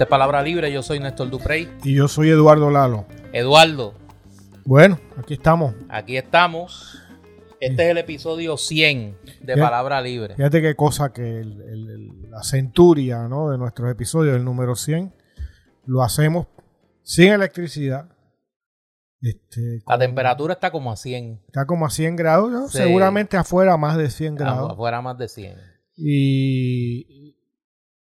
Es Palabra Libre, yo soy Néstor Duprey. Y yo soy Eduardo Lalo. Eduardo. Bueno, aquí estamos. Aquí estamos. Este es el episodio 100 de Palabra Libre. Fíjate qué cosa que la centuria ¿no? de nuestros episodios, el número 100, lo hacemos sin electricidad. Este, la temperatura está como a 100. Está como a 100 grados, seguramente afuera más de 100 grados. afuera más de 100. Y,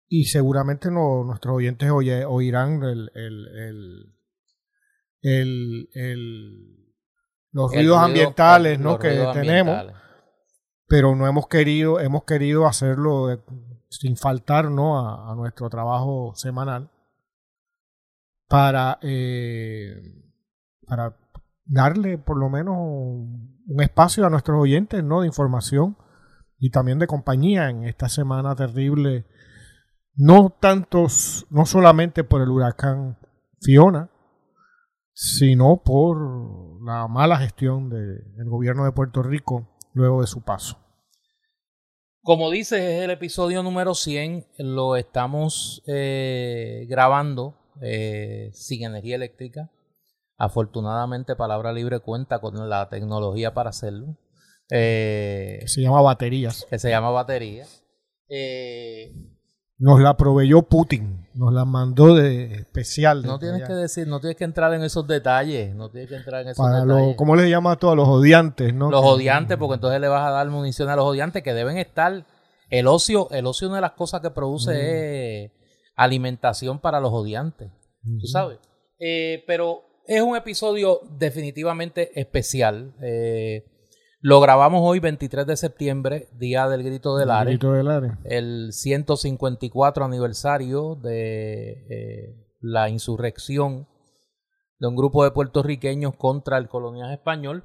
y seguramente no, nuestros oyentes oirán el, los ruidos ambientales ¿no? que tenemos. Pero no hemos querido, hemos querido hacerlo sin faltar ¿no? a, nuestro trabajo semanal para, eh, para darle por lo menos un espacio a nuestros oyentes ¿no? de información y también de compañía en esta semana terrible no tantos, no solamente por el huracán Fiona, sino por la mala gestión del gobierno de Puerto Rico luego de su paso. Como dices, es el episodio número 100, lo estamos eh, grabando eh, sin energía eléctrica. Afortunadamente, Palabra Libre cuenta con la tecnología para hacerlo. Eh, que se llama baterías. Que se llama baterías. Eh, nos la proveyó Putin, nos la mandó de especial. No tienes que decir, no tienes que entrar en esos detalles, no tienes que entrar en esos detalles. ¿Cómo les llama a todos los odiantes, no? Los odiantes, porque entonces le vas a dar munición a los odiantes que deben estar. El ocio, el ocio una de las cosas que produce mm. es alimentación para los odiantes, tú sabes. Eh, pero es un episodio definitivamente especial. Eh, lo grabamos hoy, 23 de septiembre, Día del Grito del Are. Grito del Are. El 154 aniversario de eh, la insurrección de un grupo de puertorriqueños contra el coloniaje español.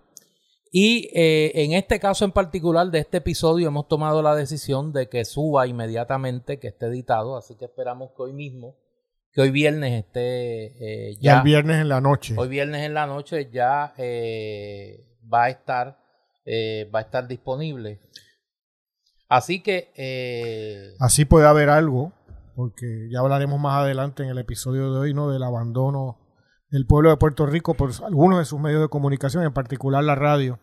Y eh, en este caso en particular de este episodio hemos tomado la decisión de que suba inmediatamente, que esté editado, así que esperamos que hoy mismo, que hoy viernes esté eh, ya... el viernes en la noche. Hoy viernes en la noche ya va a estar eh, va a estar disponible. Así que... Eh, Así puede haber algo, porque ya hablaremos más adelante en el episodio de hoy, ¿no? Del abandono del pueblo de Puerto Rico por algunos de sus medios de comunicación, en particular la radio.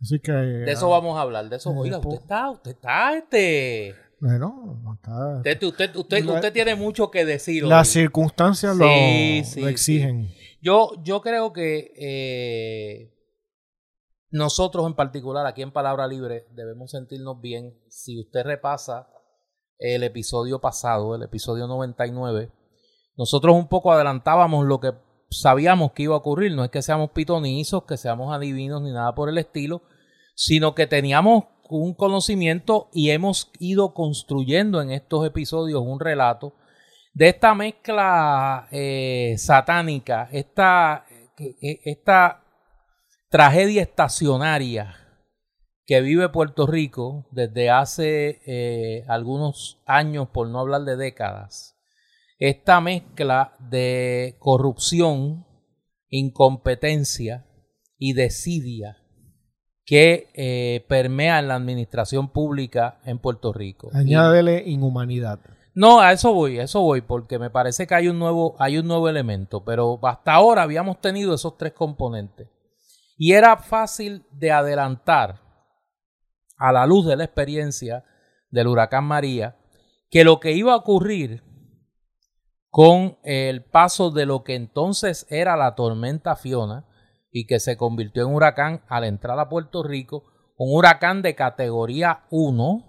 Así que... De eso vamos a hablar, de eso. Oiga, usted está, usted está, este... Bueno, está, usted, usted, usted, tiene mucho que decir. Las circunstancias lo, exigen. Yo, yo creo que eh, nosotros en particular, aquí en Palabra Libre, debemos sentirnos bien. Si usted repasa el episodio pasado, el episodio 99, nosotros un poco adelantábamos lo que sabíamos que iba a ocurrir. No es que seamos pitonizos, que seamos adivinos ni nada por el estilo, sino que teníamos un conocimiento y hemos ido construyendo en estos episodios un relato de esta mezcla eh, satánica, esta, esta tragedia estacionaria que vive Puerto Rico desde hace eh, algunos años, por no hablar de décadas. Esta mezcla de corrupción, incompetencia y desidia que eh, permea en la administración pública en Puerto Rico. Añádele inhumanidad. No, a eso voy, a eso voy, porque me parece que hay un nuevo, hay un nuevo elemento, pero hasta ahora habíamos tenido esos tres componentes. Y era fácil de adelantar a la luz de la experiencia del huracán María que lo que iba a ocurrir con el paso de lo que entonces era la tormenta Fiona y que se convirtió en huracán al entrar a Puerto Rico, un huracán de categoría 1,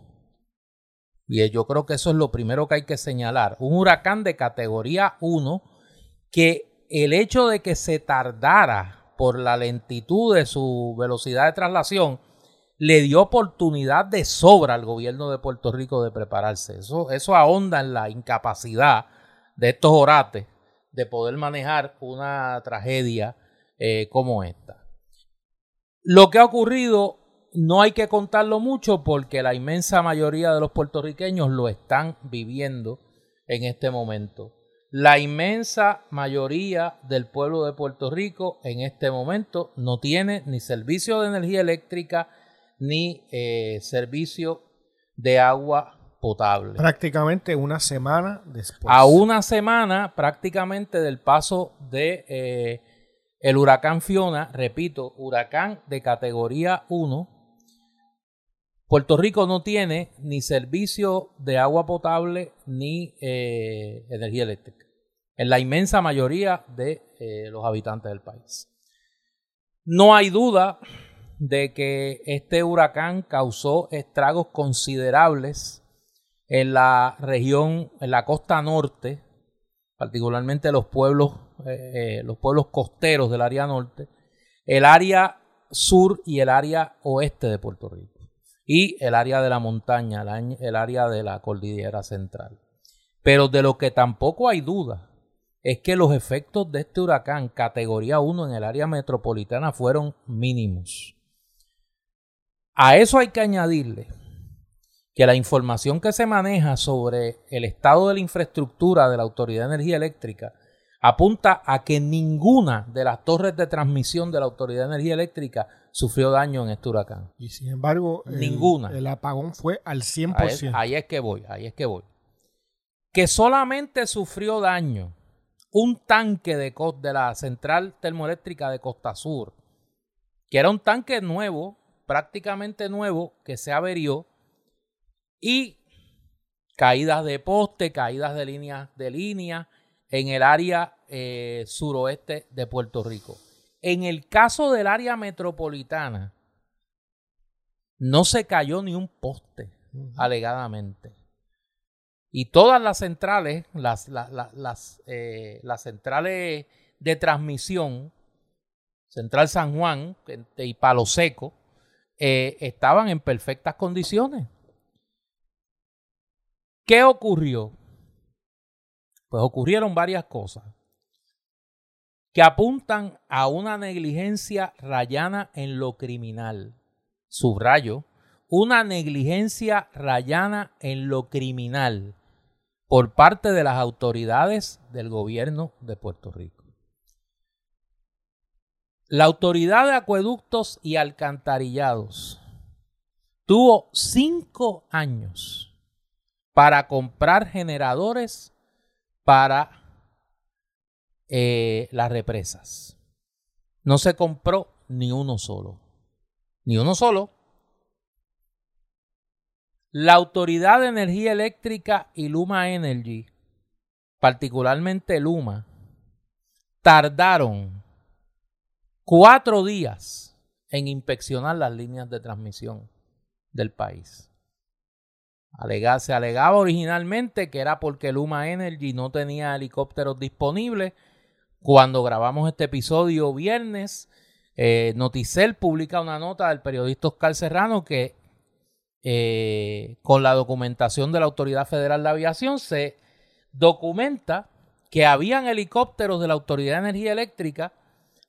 y yo creo que eso es lo primero que hay que señalar, un huracán de categoría 1 que el hecho de que se tardara por la lentitud de su velocidad de traslación, le dio oportunidad de sobra al gobierno de Puerto Rico de prepararse. Eso, ahonda en la incapacidad de estos orates de poder manejar una tragedia eh, como esta. Lo que ha ocurrido no hay que contarlo mucho porque la inmensa mayoría de los puertorriqueños lo están viviendo en este momento. La inmensa mayoría del pueblo de Puerto Rico en este momento no tiene ni servicio de energía eléctrica ni eh, servicio de agua potable. Prácticamente una semana después. A una semana prácticamente del paso de eh, el huracán Fiona, repito, huracán de categoría 1. Puerto Rico no tiene ni servicio de agua potable ni eh, energía eléctrica. En la inmensa mayoría de eh, los habitantes del país. No hay duda de que este huracán causó estragos considerables en la región, en la costa norte, particularmente los pueblos, eh, los pueblos costeros del área norte, el área sur y el área oeste de Puerto Rico y el área de la montaña, el área de la cordillera central. Pero de lo que tampoco hay duda es que los efectos de este huracán categoría 1 en el área metropolitana fueron mínimos. A eso hay que añadirle que la información que se maneja sobre el estado de la infraestructura de la Autoridad de Energía Eléctrica apunta a que ninguna de las torres de transmisión de la Autoridad de Energía Eléctrica sufrió daño en este huracán. Y sin embargo, ninguna. El, apagón fue al 100%. Ahí es, que voy, ahí es que voy. Que solamente sufrió daño un tanque de, de la central termoeléctrica de Costa Sur, que era un tanque nuevo, prácticamente nuevo que se averió y caídas de poste, caídas de líneas de línea en el área eh, suroeste de Puerto Rico. En el caso del área metropolitana, no se cayó ni un poste, alegadamente. Y todas las centrales, las, las, eh, las centrales de transmisión, Central San Juan y Palo Seco, eh, estaban en perfectas condiciones. ¿Qué ocurrió? Pues ocurrieron varias cosas que apuntan a una negligencia rayana en lo criminal. Subrayo, una negligencia rayana en lo criminal por parte de las autoridades del gobierno de Puerto Rico. La Autoridad de Acueductos y Alcantarillados tuvo cinco años para comprar generadores para eh, las represas. No se compró ni uno solo. Ni uno solo. La Autoridad de Energía Eléctrica y Luma Energy, particularmente Luma, tardaron cuatro días en inspeccionar las líneas de transmisión del país. se alegaba originalmente que era porque Luma Energy no tenía helicópteros disponibles. Cuando grabamos este episodio viernes, eh, Noticel publica una nota del periodista Oscar Serrano que eh, con la documentación de la Autoridad Federal de Aviación se documenta que habían helicópteros de la Autoridad de Energía Eléctrica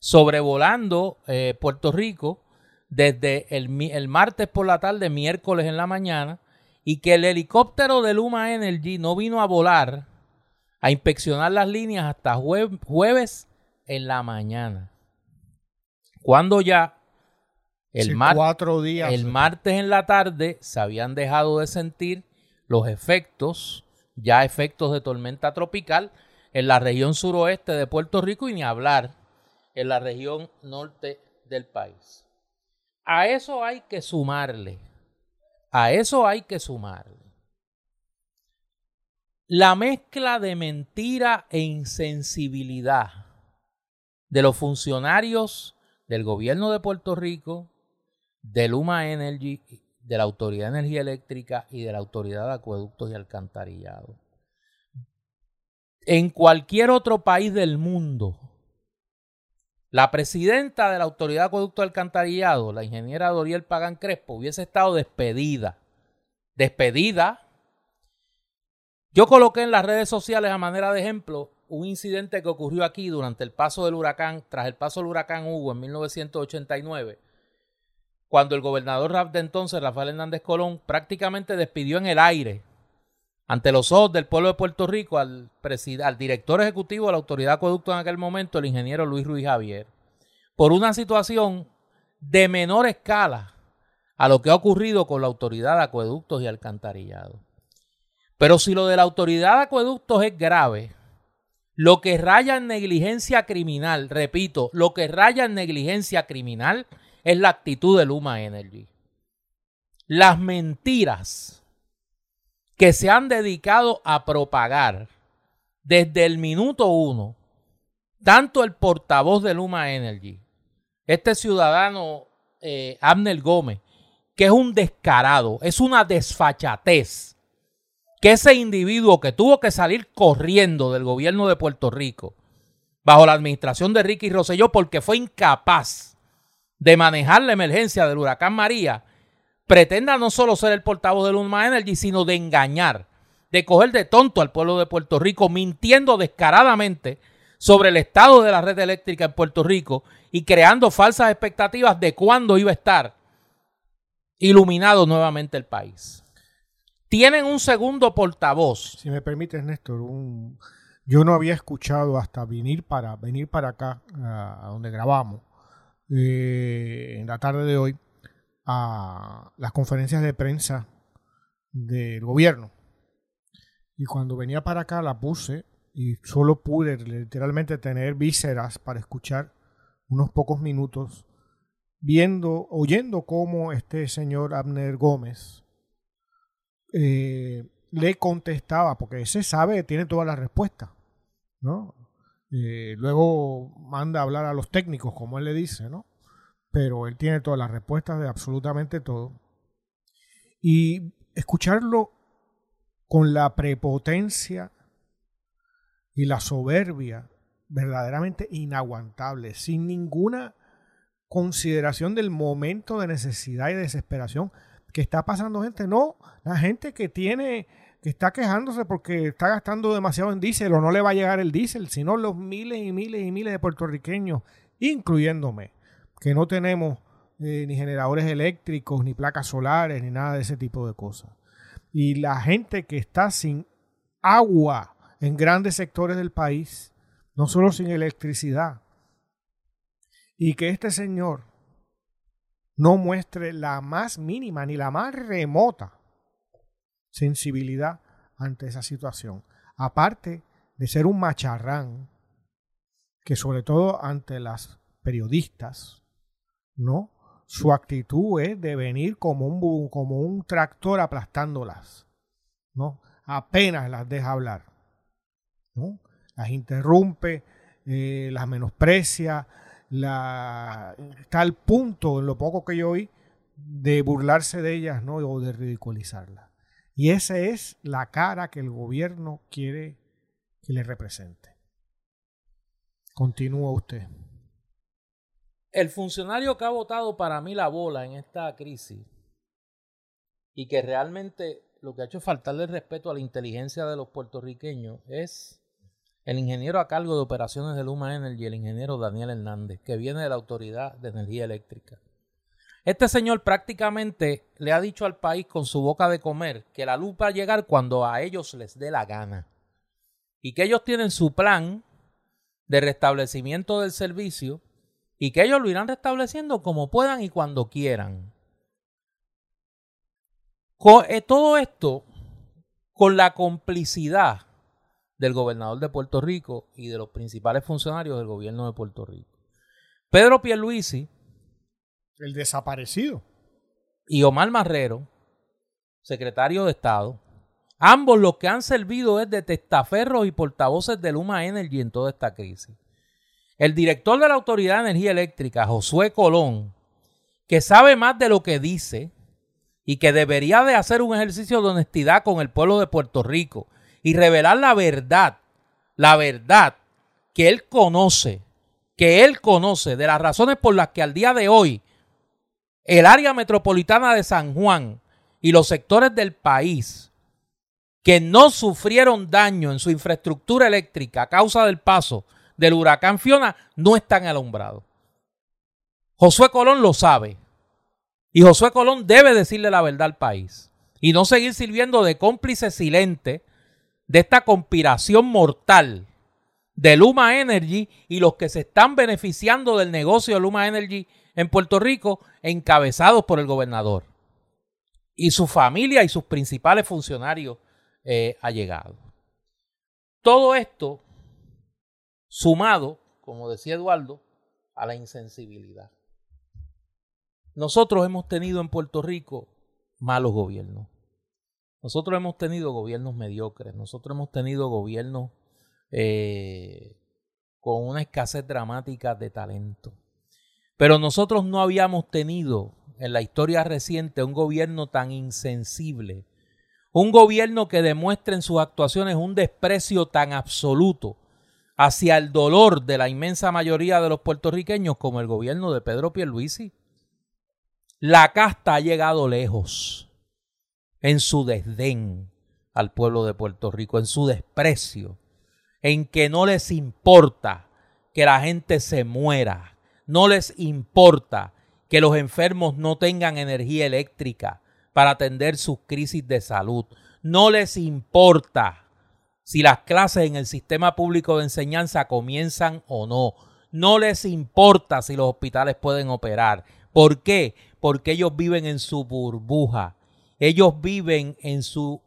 sobrevolando eh, Puerto Rico desde el, martes por la tarde, miércoles en la mañana, y que el helicóptero de Luma Energy no vino a volar a inspeccionar las líneas hasta jueves en la mañana. Cuando ya el, días. el martes en la tarde se habían dejado de sentir los efectos, ya efectos de tormenta tropical, en la región suroeste de Puerto Rico y ni hablar en la región norte del país. A eso hay que sumarle, a eso hay que sumarle la mezcla de mentira e insensibilidad de los funcionarios del gobierno de Puerto Rico, de Luma Energy, de la Autoridad de Energía Eléctrica y de la Autoridad de Acueductos y Alcantarillado. En cualquier otro país del mundo, la presidenta de la Autoridad de Acueducto Alcantarillado, la ingeniera Doriel Pagan Crespo, hubiese estado despedida. Despedida. Yo coloqué en las redes sociales a manera de ejemplo un incidente que ocurrió aquí durante el paso del huracán, tras el paso del huracán Hugo en 1989, cuando el gobernador de entonces, Rafael Hernández Colón, prácticamente despidió en el aire ante los ojos del pueblo de Puerto Rico al, director ejecutivo de la Autoridad de Acueducto en aquel momento, el ingeniero Luis Ruiz Javier, por una situación de menor escala a lo que ha ocurrido con la Autoridad de Acueductos y Alcantarillado. Pero si lo de la autoridad de acueductos es grave, lo que raya en negligencia criminal, repito, lo que raya en negligencia criminal es la actitud de Luma Energy. Las mentiras que se han dedicado a propagar desde el minuto uno, tanto el portavoz de Luma Energy, este ciudadano eh, Abner Gómez, que es un descarado, es una desfachatez que ese individuo que tuvo que salir corriendo del gobierno de Puerto Rico bajo la administración de Ricky Rosselló porque fue incapaz de manejar la emergencia del huracán María, pretenda no solo ser el portavoz de Luma Energy, sino de engañar, de coger de tonto al pueblo de Puerto Rico, mintiendo descaradamente sobre el estado de la red eléctrica en Puerto Rico y creando falsas expectativas de cuándo iba a estar iluminado nuevamente el país tienen un segundo portavoz. Si me permites, Néstor, yo no había escuchado hasta venir para, venir para acá, a, donde grabamos, eh, en la tarde de hoy, a las conferencias de prensa del gobierno. Y cuando venía para acá la puse y solo pude literalmente tener vísceras para escuchar unos pocos minutos viendo, oyendo cómo este señor Abner Gómez eh, le contestaba, porque ese sabe, tiene todas las respuestas. Eh, luego manda a hablar a los técnicos, como él le dice, ¿no? Pero él tiene todas las respuestas de absolutamente todo. Y escucharlo con la prepotencia y la soberbia verdaderamente inaguantable, sin ninguna consideración del momento de necesidad y desesperación que está pasando gente, no, la gente que tiene, que está quejándose porque está gastando demasiado en diésel o no le va a llegar el diésel, sino los miles y miles y miles de puertorriqueños, incluyéndome, que no tenemos eh, ni generadores eléctricos, ni placas solares, ni nada de ese tipo de cosas. Y la gente que está sin agua en grandes sectores del país, no solo sin electricidad, y que este señor no muestre la más mínima ni la más remota sensibilidad ante esa situación. Aparte de ser un macharrán, que sobre todo ante las periodistas, ¿no? Su actitud es de venir como un, como un tractor aplastándolas, ¿no? Apenas las deja hablar, ¿no? Las interrumpe, eh, las menosprecia, la, está al punto, en lo poco que yo oí, de burlarse de ellas ¿no? o de ridiculizarlas. Y esa es la cara que el gobierno quiere que le represente. Continúa usted. El funcionario que ha votado para mí la bola en esta crisis y que realmente lo que ha hecho es faltarle respeto a la inteligencia de los puertorriqueños es el ingeniero a cargo de operaciones de Luma Energy, el ingeniero Daniel Hernández, que viene de la Autoridad de Energía Eléctrica. Este señor prácticamente le ha dicho al país con su boca de comer que la luz va a llegar cuando a ellos les dé la gana y que ellos tienen su plan de restablecimiento del servicio y que ellos lo irán restableciendo como puedan y cuando quieran. Eh, todo esto con la complicidad del gobernador de Puerto Rico y de los principales funcionarios del gobierno de Puerto Rico. Pedro Pierluisi. El desaparecido. Y Omar Marrero, secretario de Estado. Ambos lo que han servido es de testaferros y portavoces de Luma Energy en toda esta crisis. El director de la Autoridad de Energía Eléctrica, Josué Colón, que sabe más de lo que dice y que debería de hacer un ejercicio de honestidad con el pueblo de Puerto Rico y revelar la verdad, la verdad que él conoce, que él conoce de las razones por las que al día de hoy el área metropolitana de San Juan y los sectores del país que no sufrieron daño en su infraestructura eléctrica a causa del paso del huracán Fiona no están alumbrados. Josué Colón lo sabe. Y Josué Colón debe decirle la verdad al país. Y no seguir sirviendo de cómplice silente de esta conspiración mortal de Luma Energy y los que se están beneficiando del negocio de Luma Energy en Puerto Rico, encabezados por el gobernador y su familia y sus principales funcionarios eh, ha llegado. Todo esto sumado, como decía Eduardo, a la insensibilidad. Nosotros hemos tenido en Puerto Rico malos gobiernos. Nosotros hemos tenido gobiernos mediocres. Nosotros hemos tenido gobiernos eh, con una escasez dramática de talento. Pero nosotros no habíamos tenido en la historia reciente un gobierno tan insensible, un gobierno que demuestre en sus actuaciones un desprecio tan absoluto hacia el dolor de la inmensa mayoría de los puertorriqueños como el gobierno de Pedro Pierluisi. La casta ha llegado lejos en su desdén al pueblo de Puerto Rico, en su desprecio, en que no les importa que la gente se muera, no les importa que los enfermos no tengan energía eléctrica para atender sus crisis de salud, no les importa si las clases en el sistema público de enseñanza comienzan o no, no les importa si los hospitales pueden operar. ¿Por qué? Porque ellos viven en su burbuja, ellos viven en su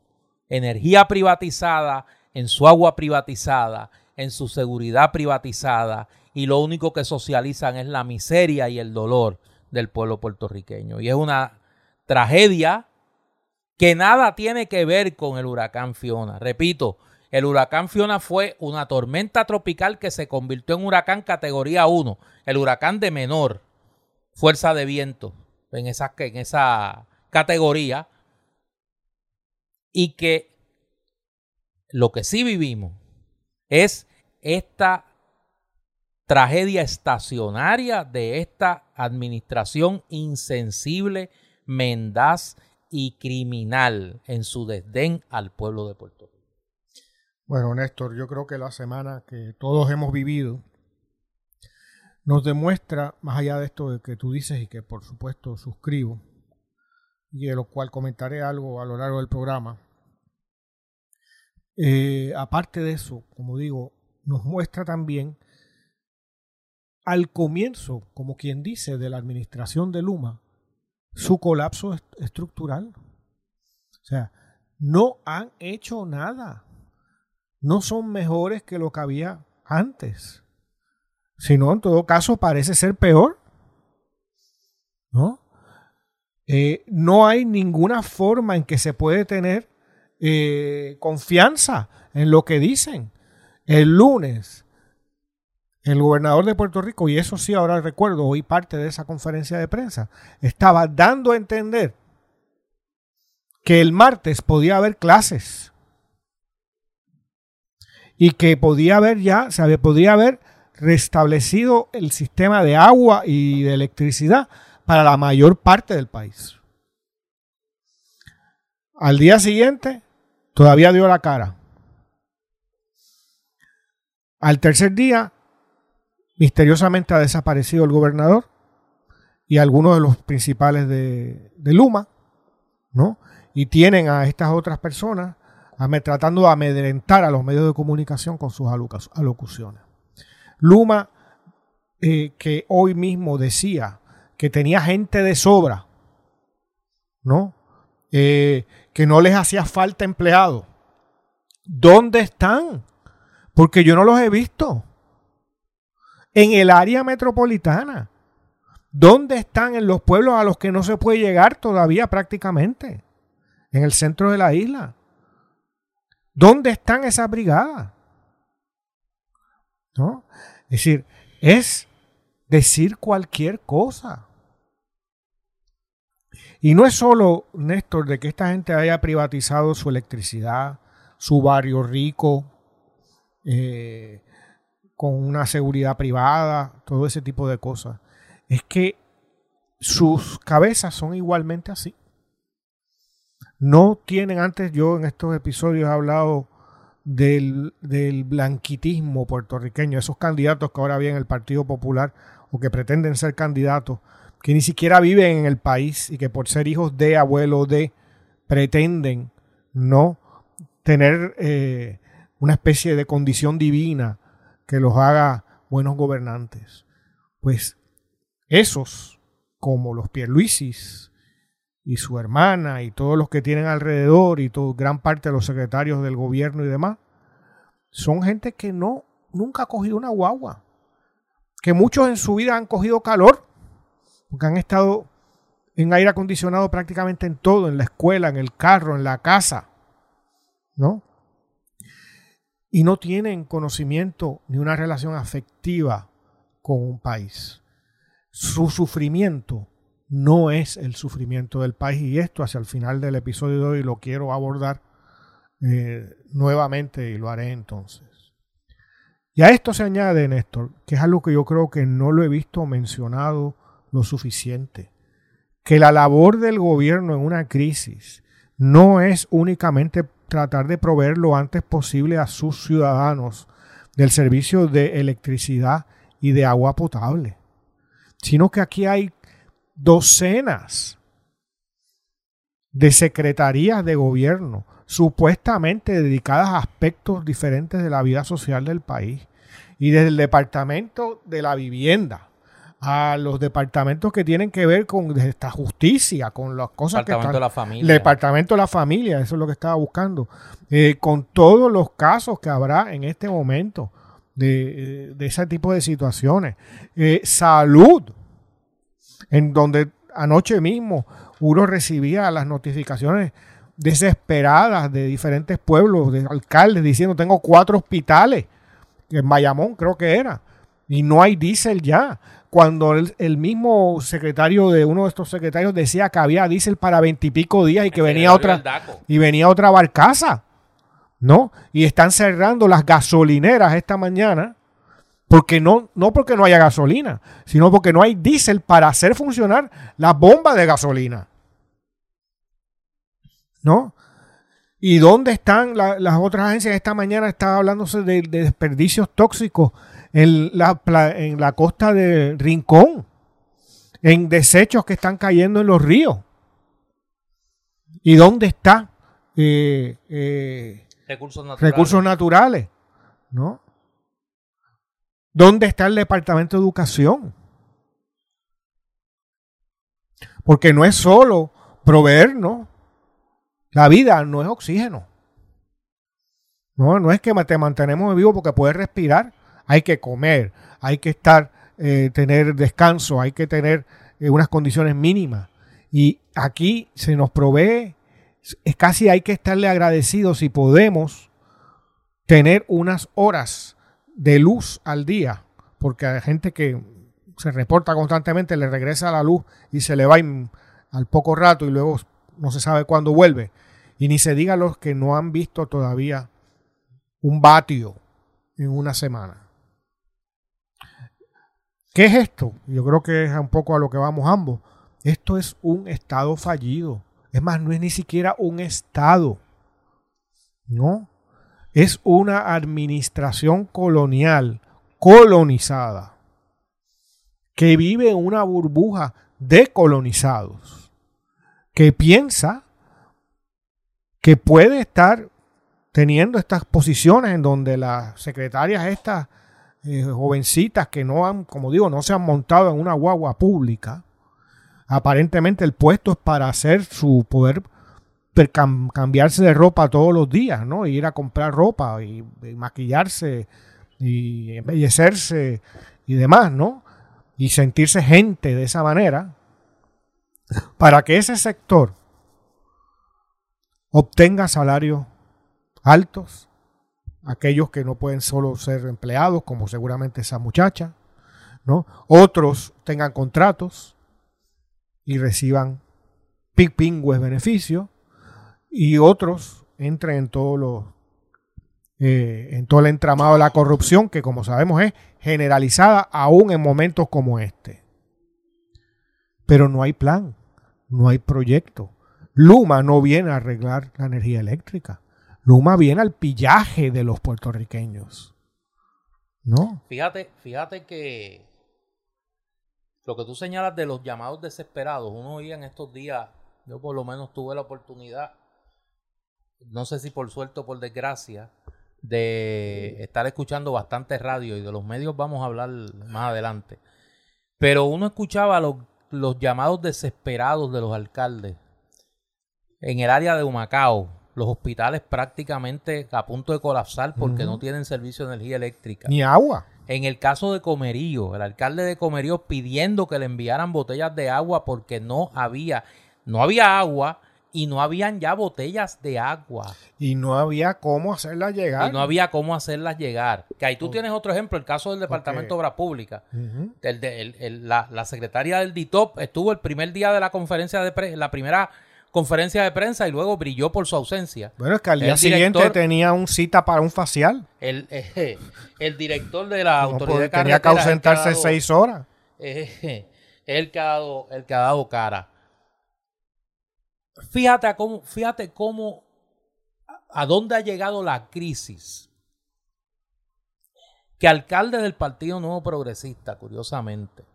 energía privatizada, en su agua privatizada, en su seguridad privatizada y lo único que socializan es la miseria y el dolor del pueblo puertorriqueño. Y es una tragedia que nada tiene que ver con el huracán Fiona. Repito, el huracán Fiona fue una tormenta tropical que se convirtió en huracán categoría 1, el huracán de menor fuerza de viento en esa, en esa categoría y que lo que sí vivimos es esta tragedia estacionaria de esta administración insensible, mendaz y criminal en su desdén al pueblo de Puerto Rico. Bueno, Néstor, yo creo que la semana que todos hemos vivido nos demuestra, más allá de esto que tú dices y que por supuesto suscribo, y de lo cual comentaré algo a lo largo del programa, eh, aparte de eso, como digo, nos muestra también al comienzo, como quien dice, de la administración de Luma, su colapso estructural. O sea, no han hecho nada. No son mejores que lo que había antes. Sino, en todo caso, parece ser peor. ¿No? Eh, no hay ninguna forma en que se puede tener eh, confianza en lo que dicen. El lunes, el gobernador de Puerto Rico, y eso sí ahora recuerdo, oí parte de esa conferencia de prensa, estaba dando a entender que el martes podía haber clases y que podía haber ya, se podía haber restablecido el sistema de agua y de electricidad para la mayor parte del país. Al día siguiente, Todavía dio la cara. Al tercer día, misteriosamente ha desaparecido el gobernador y algunos de los principales de, Luma, ¿no? Y tienen a estas otras personas tratando de amedrentar a los medios de comunicación con sus alocuciones. Luma, eh, que hoy mismo decía que tenía gente de sobra, ¿no? Eh, que no les hacía falta empleado. ¿Dónde están? Porque yo no los he visto. En el área metropolitana. ¿Dónde están en los pueblos a los que no se puede llegar todavía prácticamente? En el centro de la isla. ¿Dónde están esas brigadas? ¿No? Es decir, es decir cualquier cosa. Y no es solo, Néstor, de que esta gente haya privatizado su electricidad, su barrio rico, eh, con una seguridad privada, todo ese tipo de cosas. Es que sus cabezas son igualmente así. No tienen, antes yo en estos episodios he hablado del, del blanquitismo puertorriqueño, esos candidatos que ahora vienen el Partido Popular o que pretenden ser candidatos que ni siquiera viven en el país y que por ser hijos de, abuelo de, pretenden no tener eh, una especie de condición divina que los haga buenos gobernantes. Pues esos, como los Pierluisis y su hermana y todos los que tienen alrededor y todo, gran parte de los secretarios del gobierno y demás, son gente que no, nunca ha cogido una guagua. Que muchos en su vida han cogido calor, porque han estado en aire acondicionado prácticamente en todo, en la escuela, en el carro, en la casa, ¿no? Y no tienen conocimiento ni una relación afectiva con un país. Su sufrimiento no es el sufrimiento del país y esto hacia el final del episodio de hoy lo quiero abordar eh, nuevamente y lo haré entonces. Y a esto se añade, Néstor, que es algo que yo creo que no lo he visto mencionado lo suficiente, que la labor del gobierno en una crisis no es únicamente tratar de proveer lo antes posible a sus ciudadanos del servicio de electricidad y de agua potable, sino que aquí hay docenas de secretarías de gobierno supuestamente dedicadas a aspectos diferentes de la vida social del país. Y desde el departamento de la vivienda a los departamentos que tienen que ver con esta justicia, con las cosas que están... de la familia. El departamento de la familia, eso es lo que estaba buscando. Eh, con todos los casos que habrá en este momento de, ese tipo de situaciones. Eh, salud, en donde anoche mismo uno recibía las notificaciones desesperadas de diferentes pueblos, de alcaldes diciendo tengo cuatro hospitales, en Bayamón creo que era, y no hay diésel ya. Cuando el, mismo secretario de uno de estos secretarios decía que había diésel para veintipico días y que venía otra y venía otra barcaza, ¿no? Y están cerrando las gasolineras esta mañana porque no, no porque no haya gasolina, sino porque no hay diésel para hacer funcionar las bombas de gasolina. ¿No? ¿Y dónde están las otras agencias? Esta mañana estaba hablándose de, desperdicios tóxicos en la, en la costa de Rincón, en desechos que están cayendo en los ríos. ¿Y dónde están eh, eh, recursos naturales? Recursos naturales ¿no? ¿Dónde está el Departamento de Educación? Porque no es solo proveernos. La vida no es oxígeno. No, no es que te mantenemos vivo porque puedes respirar. Hay que comer, hay que estar, eh, tener descanso, hay que tener eh, unas condiciones mínimas. Y aquí se nos provee, es casi hay que estarle agradecidos si podemos tener unas horas de luz al día, porque hay gente que se reporta constantemente, le regresa la luz y se le va al poco rato y luego no se sabe cuándo vuelve. Y ni se diga los que no han visto todavía un vatio en una semana. ¿Qué es esto? Yo creo que es un poco a lo que vamos ambos. Esto es un Estado fallido. Es más, no es ni siquiera un Estado. ¿No? es una administración colonial, colonizada, que vive en una burbuja de colonizados, que piensa que puede estar teniendo estas posiciones en donde las secretarias estas eh, jovencitas que no han, como digo, no se han montado en una guagua pública, aparentemente el puesto es para hacer su poder cambiarse de ropa todos los días, ¿no? ir a comprar ropa y, maquillarse y embellecerse y demás, ¿no? Y sentirse gente de esa manera, para que ese sector obtenga salarios altos, aquellos que no pueden solo ser empleados, como seguramente esa muchacha, ¿no? Otros tengan contratos y reciban pingües beneficios, y otros entren en todo lo eh, en todo el entramado de la corrupción que como sabemos es generalizada aún en momentos como este. Pero no hay plan, no hay proyecto. Luma no viene a arreglar la energía eléctrica. Luma viene al pillaje de los puertorriqueños. ¿No? Fíjate, fíjate que lo que tú señalas de los llamados desesperados, uno oía en estos días, yo por lo menos tuve la oportunidad no sé si por suerte o por desgracia, de estar escuchando bastante radio y de los medios vamos a hablar más adelante. Pero uno escuchaba los, los llamados desesperados de los alcaldes en el área de Humacao, los hospitales prácticamente a punto de colapsar porque no tienen servicio de energía eléctrica. Ni agua. En el caso de Comerío, el alcalde de Comerío pidiendo que le enviaran botellas de agua porque no había, no había agua y no habían ya botellas de agua. Y no había cómo hacerlas llegar. Y no había cómo hacerlas llegar. Que ahí tú tienes otro ejemplo, el caso del Departamento de Obras Públicas. la, secretaria del DITOP estuvo el primer día de la conferencia de prensa, la primera conferencia de prensa y luego brilló por su ausencia. Bueno, es que al día siguiente tenía un cita para un facial. El, eh, el director de la autoridad de Tenía que ausentarse seis horas. Eh, el que ha dado, el que ha dado cara. Fíjate cómo, fíjate cómo, a dónde ha llegado la crisis. Que alcalde del Partido Nuevo Progresista, curiosamente,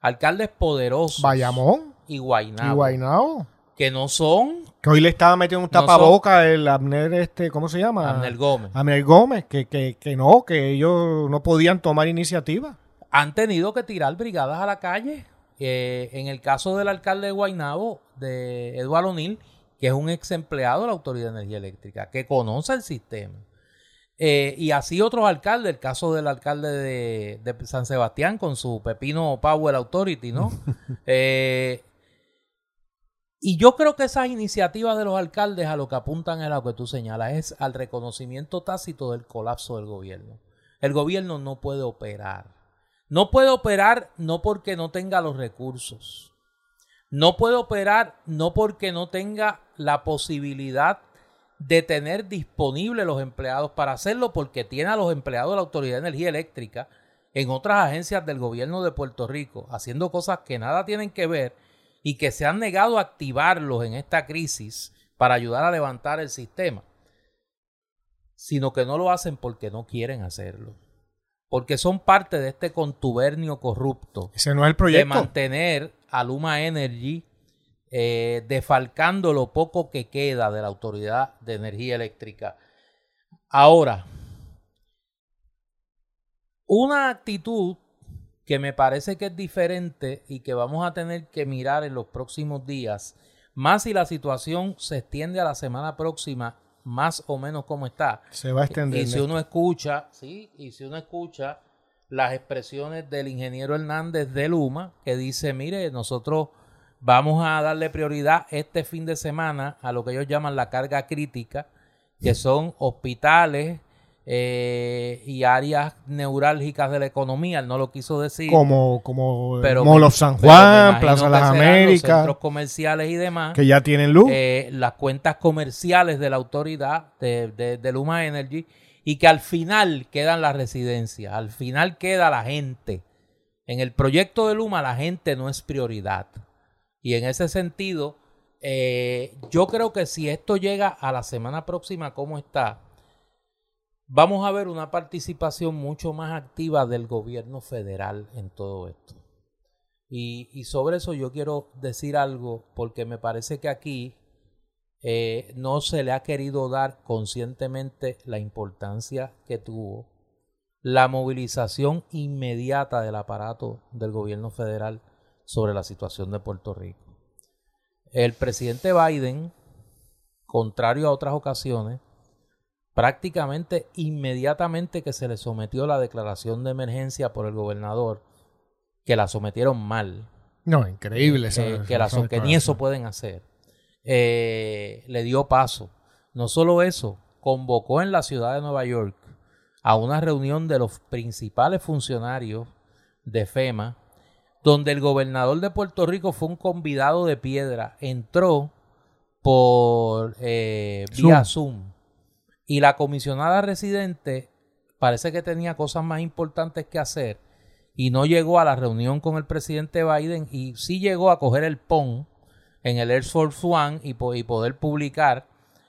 alcaldes poderosos. Bayamón. Y Guaynabo. Y Guaynabo que no son. Que hoy le estaba metiendo un tapaboca el Abner, este, ¿cómo se llama? Abner Gómez. Abner Gómez, que, que, que no, que ellos no podían tomar iniciativa. Han tenido que tirar brigadas a la calle. Eh, en el caso del alcalde de Guaynabo, de Eduardo O'Neill, que es un ex empleado de la Autoridad de Energía Eléctrica, que conoce el sistema. Eh, y así otros alcaldes, el caso del alcalde de, de San Sebastián con su Pepino Power Authority, ¿no? eh, y yo creo que esas iniciativas de los alcaldes a lo que apuntan es a lo que tú señalas, es al reconocimiento tácito del colapso del gobierno. El gobierno no puede operar. No puede operar no porque no tenga los recursos. No puede operar no porque no tenga la posibilidad de tener disponibles los empleados para hacerlo, porque tiene a los empleados de la Autoridad de Energía Eléctrica en otras agencias del gobierno de Puerto Rico, haciendo cosas que nada tienen que ver y que se han negado a activarlos en esta crisis para ayudar a levantar el sistema, sino que no lo hacen porque no quieren hacerlo. Porque son parte de este contubernio corrupto. Ese no es el proyecto. De mantener a Luma Energy eh, defalcando lo poco que queda de la Autoridad de Energía Eléctrica. Ahora, una actitud que me parece que es diferente y que vamos a tener que mirar en los próximos días, más si la situación se extiende a la semana próxima, más o menos como está. Se va a extender. Y si uno escucha, sí, y si uno escucha las expresiones del ingeniero Hernández de Luma, que dice, mire, nosotros vamos a darle prioridad este fin de semana a lo que ellos llaman la carga crítica, que son hospitales, eh, y áreas neurálgicas de la economía, él no lo quiso decir. Como, como pero San Juan, Plaza Las Américas, centros comerciales y demás. Que ya tienen luz. Eh, las cuentas comerciales de la autoridad de, de, Luma Energy y que al final quedan las residencias, al final queda la gente. En el proyecto de Luma la gente no es prioridad. Y en ese sentido, eh, yo creo que si esto llega a la semana próxima, ¿cómo está? Vamos a ver una participación mucho más activa del gobierno federal en todo esto. Y, sobre eso yo quiero decir algo porque me parece que aquí eh, no se le ha querido dar conscientemente la importancia que tuvo la movilización inmediata del aparato del gobierno federal sobre la situación de Puerto Rico. El presidente Biden, contrario a otras ocasiones, prácticamente inmediatamente que se le sometió la declaración de emergencia por el gobernador, que la sometieron mal. No, increíble. Eh, que, la, que ni eso pueden hacer. Eh, le dio paso. No solo eso, convocó en la ciudad de Nueva York a una reunión de los principales funcionarios de FEMA, donde el gobernador de Puerto Rico fue un convidado de piedra, entró por eh, vía Zoom y la comisionada residente parece que tenía cosas más importantes que hacer y no llegó a la reunión con el presidente Biden y sí llegó a coger el PON en el Air Force One y, y poder publicar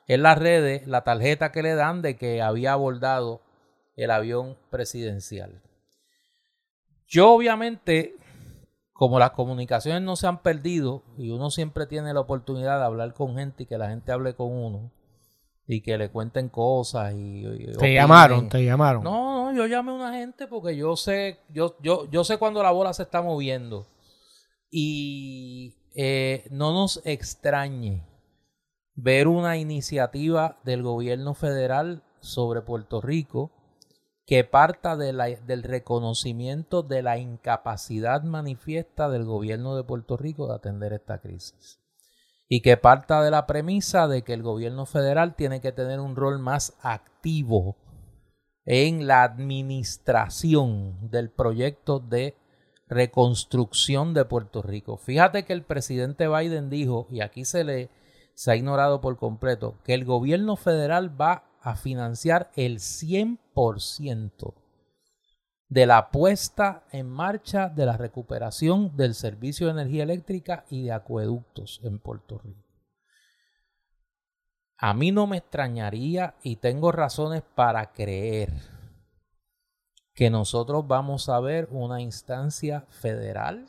en las redes la tarjeta que le dan de que había abordado el avión presidencial. Yo obviamente, como las comunicaciones no se han perdido y uno siempre tiene la oportunidad de hablar con gente y que la gente hable con uno, y que le cuenten cosas y, te llamaron te llamaron. No no yo llamé a una gente porque yo sé yo yo yo sé cuando la bola se está moviendo. Y eh, no nos extrañe ver una iniciativa del gobierno federal sobre Puerto Rico que parta del reconocimiento de la incapacidad manifiesta del gobierno de Puerto Rico de atender esta crisis. Y que parta de la premisa de que el gobierno federal tiene que tener un rol más activo en la administración del proyecto de reconstrucción de Puerto Rico. Fíjate que el presidente Biden dijo, y aquí se le se ha ignorado por completo, que el gobierno federal va a financiar el 100% de la puesta en marcha de la recuperación del servicio de energía eléctrica y de acueductos en Puerto Rico. A mí no me extrañaría y tengo razones para creer que nosotros vamos a ver una instancia federal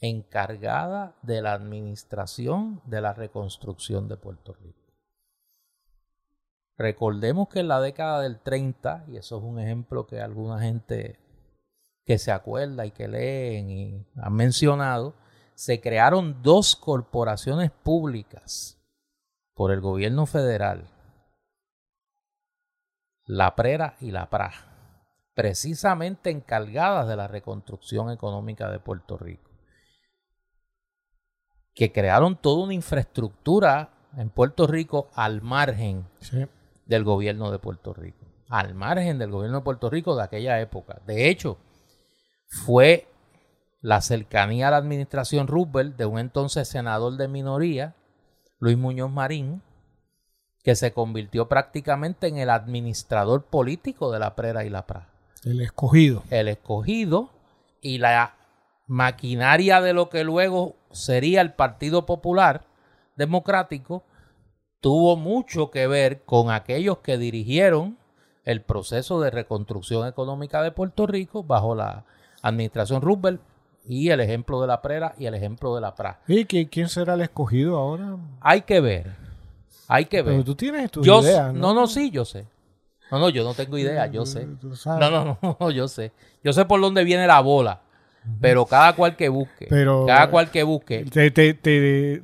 encargada de la administración de la reconstrucción de Puerto Rico. Recordemos que en la década del 30, y eso es un ejemplo que alguna gente que se acuerda y que leen y han mencionado, se crearon dos corporaciones públicas por el gobierno federal, la PRERA y la PRA, precisamente encargadas de la reconstrucción económica de Puerto Rico, que crearon toda una infraestructura en Puerto Rico al margen del gobierno de Puerto Rico, al margen del gobierno de Puerto Rico de aquella época. De hecho, fue la cercanía a la administración Roosevelt de un entonces senador de minoría, Luis Muñoz Marín, que se convirtió prácticamente en el administrador político de la Prera y la PRA. El escogido. El escogido y la maquinaria de lo que luego sería el Partido Popular Democrático tuvo mucho que ver con aquellos que dirigieron el proceso de reconstrucción económica de Puerto Rico bajo la administración Roosevelt y el ejemplo de la Prera y el ejemplo de la PRA. ¿Y quién será el escogido ahora? Hay que ver. Hay que ver. Pero tú tienes tus ideas, ¿no? No, sí, yo sé. No, no, yo no tengo idea, yo sé. No, no, no, yo sé. Yo sé por dónde viene la bola. Pero cada cual que busque. Pero, cada cual que busque.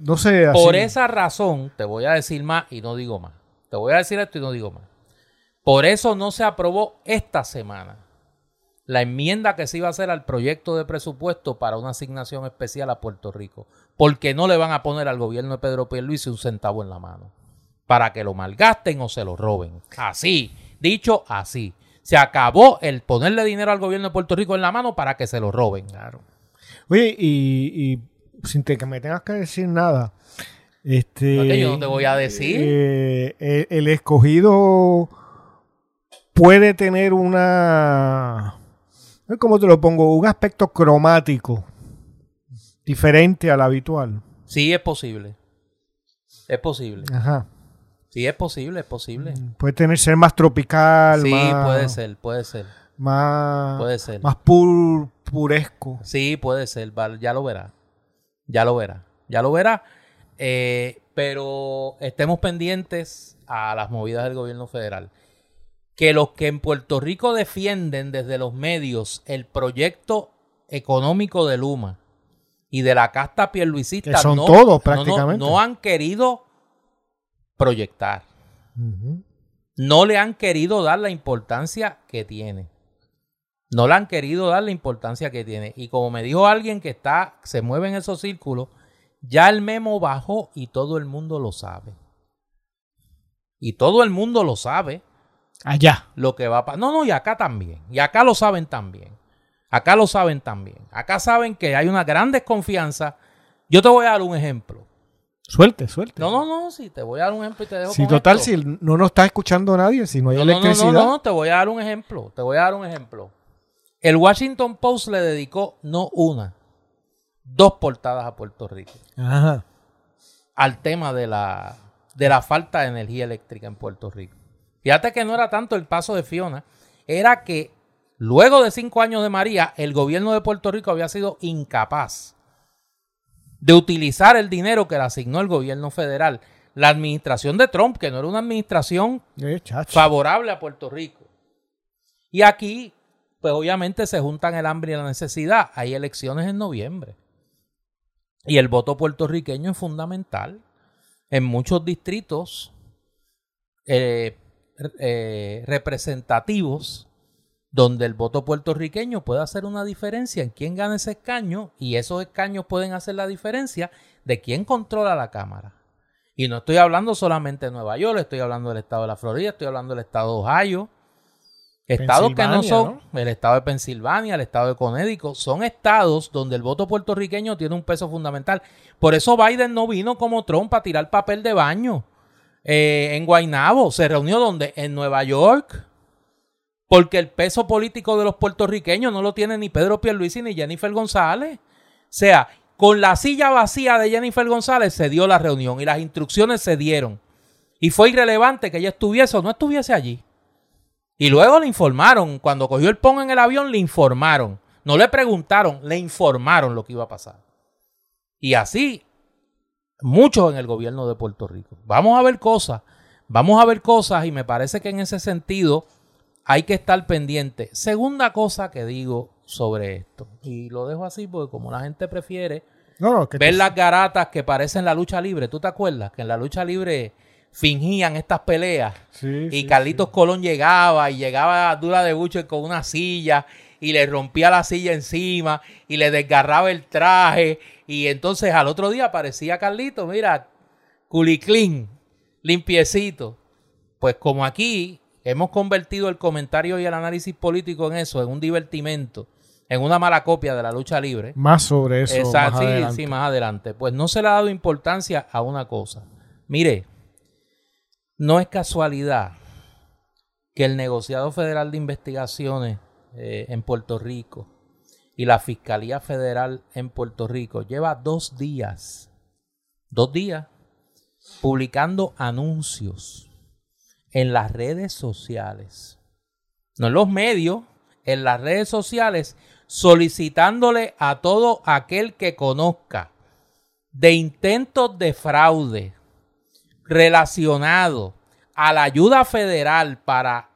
no sé. Por esa razón, te voy a decir más y no digo más. Te voy a decir esto y no digo más. Por eso no se aprobó esta semana la enmienda que se iba a hacer al proyecto de presupuesto para una asignación especial a Puerto Rico. Porque no le van a poner al gobierno de Pedro Pierluisi un centavo en la mano. Para que lo malgasten o se lo roben. Así. Dicho así. Se acabó el ponerle dinero al gobierno de Puerto Rico en la mano para que se lo roben. Claro. Oye, y, sin que me tengas que decir nada, este, yo no te voy a decir. Eh, el, escogido puede tener una, ¿cómo te lo pongo? Un aspecto cromático diferente al habitual. Sí, es posible. Es posible. Ajá. Sí, es posible, es posible. Mm, puede tener ser más tropical. Sí, puede ser, puede ser. Más, puede ser. más pur, puresco. Sí, puede ser, ya lo verá. Ya lo verá. Ya lo verá. Eh, pero estemos pendientes a las movidas del gobierno federal. Que los que en Puerto Rico defienden desde los medios el proyecto económico de Luma y de la casta pierluisista que son todos prácticamente no han querido proyectar. No le han querido dar la importancia que tiene. No le han querido dar la importancia que tiene. Y como me dijo alguien que está, se mueve en esos círculos, ya el memo bajó y todo el mundo lo sabe. Y todo el mundo lo sabe. Allá. Lo que va a pasar. No, no, y acá también. Y acá lo saben también. Acá lo saben también. Acá saben que hay una gran desconfianza. Yo te voy a dar un ejemplo. Suelte, suelte. No, no, no, si te voy a dar un ejemplo y te dejo. Si total, si no nos está escuchando nadie, si no hay electricidad. No, no, no, te voy a dar un ejemplo. Te voy a dar un ejemplo. El Washington Post le dedicó no una, dos portadas a Puerto Rico. Ajá. Al tema de la, de la falta de energía eléctrica en Puerto Rico. Fíjate que no era tanto el paso de Fiona, era que luego de cinco años de María, el gobierno de Puerto Rico había sido incapaz de utilizar el dinero que le asignó el gobierno federal. La administración de Trump, que no era una administración eh, favorable a Puerto Rico. Y aquí, pues obviamente se juntan el hambre y la necesidad. Hay elecciones en noviembre. Y el voto puertorriqueño es fundamental. en muchos distritos eh, eh, representativos donde el voto puertorriqueño puede hacer una diferencia en quién gana ese escaño y esos escaños pueden hacer la diferencia de quién controla la Cámara. Y no estoy hablando solamente de Nueva York, estoy hablando del estado de la Florida, estoy hablando del estado de Ohio, estados que no son el estado de Pensilvania, el estado de Connecticut, son estados donde el voto puertorriqueño tiene un peso fundamental. Por eso Biden no vino como Trump a tirar papel de baño eh, en Guaynabo, se reunió donde en Nueva York porque el peso político de los puertorriqueños no lo tiene ni Pedro Pierluisi ni Jennifer González. O sea, con la silla vacía de Jennifer González se dio la reunión y las instrucciones se dieron. Y fue irrelevante que ella estuviese o no estuviese allí. Y luego le informaron, cuando cogió el pon en el avión, le informaron. No le preguntaron, le informaron lo que iba a pasar. Y así, muchos en el gobierno de Puerto Rico. Vamos a ver cosas, vamos a ver cosas y me parece que en ese sentido hay que estar pendiente. Segunda cosa que digo sobre esto, y lo dejo así porque como la gente prefiere ver las garatas que parecen la lucha libre, ¿tú te acuerdas? Que en la lucha libre fingían estas peleas y Carlitos Colón llegaba y llegaba a Dura de Bucho con una silla y le rompía la silla encima y le desgarraba el traje y entonces al otro día aparecía Carlitos, mira, culiclín, limpiecito. Pues como aquí Hemos convertido el comentario y el análisis político en eso, en un divertimento, en una mala copia de la lucha libre. Más sobre eso. Exacto, más sí, adelante. sí, más adelante. Pues no se le ha dado importancia a una cosa. Mire, no es casualidad que el negociado federal de investigaciones eh, en Puerto Rico y la Fiscalía Federal en Puerto Rico lleva dos días, dos días, publicando anuncios en las redes sociales. No en los medios, en las redes sociales, solicitándole a todo aquel que conozca de intentos de fraude relacionados a la ayuda federal para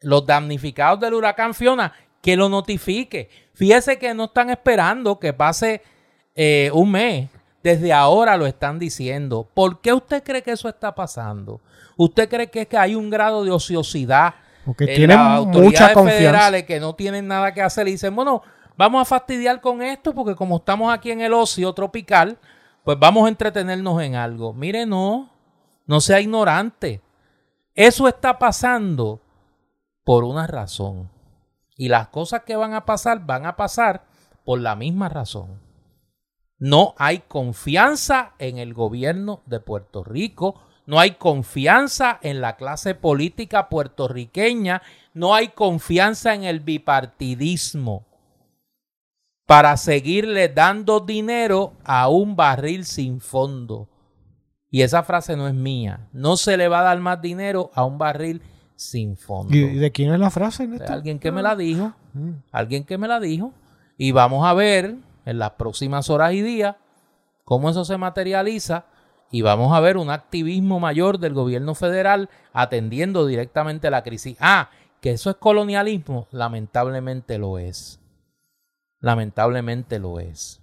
los damnificados del huracán Fiona, que lo notifique. Fíjese que no están esperando que pase eh, un mes. Desde ahora lo están diciendo. ¿Por qué usted cree que eso está pasando? ¿Usted cree que, es que hay un grado de ociosidad Porque en tienen las autoridades mucha federales que no tienen nada que hacer y dicen, bueno, vamos a fastidiar con esto porque como estamos aquí en el ocio tropical, pues vamos a entretenernos en algo. Mire, no, no sea ignorante. Eso está pasando por una razón. Y las cosas que van a pasar van a pasar por la misma razón. No hay confianza en el gobierno de Puerto Rico no hay confianza en la clase política puertorriqueña, no hay confianza en el bipartidismo para seguirle dando dinero a un barril sin fondo. Y esa frase no es mía. No se le va a dar más dinero a un barril sin fondo. ¿Y de quién es la frase? alguien que me la dijo. Mm. Alguien que me la dijo. Y vamos a ver en las próximas horas y días cómo eso se materializa y vamos a ver un activismo mayor del gobierno federal atendiendo directamente la crisis. Ah, que eso es colonialismo, lamentablemente lo es. Lamentablemente lo es.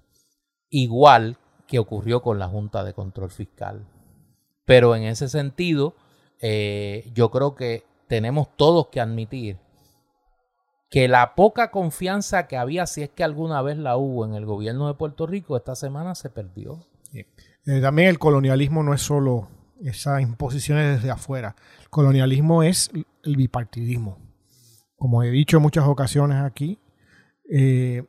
Igual que ocurrió con la Junta de Control Fiscal. Pero en ese sentido, eh, yo creo que tenemos todos que admitir que la poca confianza que había, si es que alguna vez la hubo en el gobierno de Puerto Rico, esta semana se perdió. Eh, también el colonialismo no es solo esas imposiciones desde afuera. El colonialismo es el bipartidismo. Como he dicho en muchas ocasiones aquí, eh,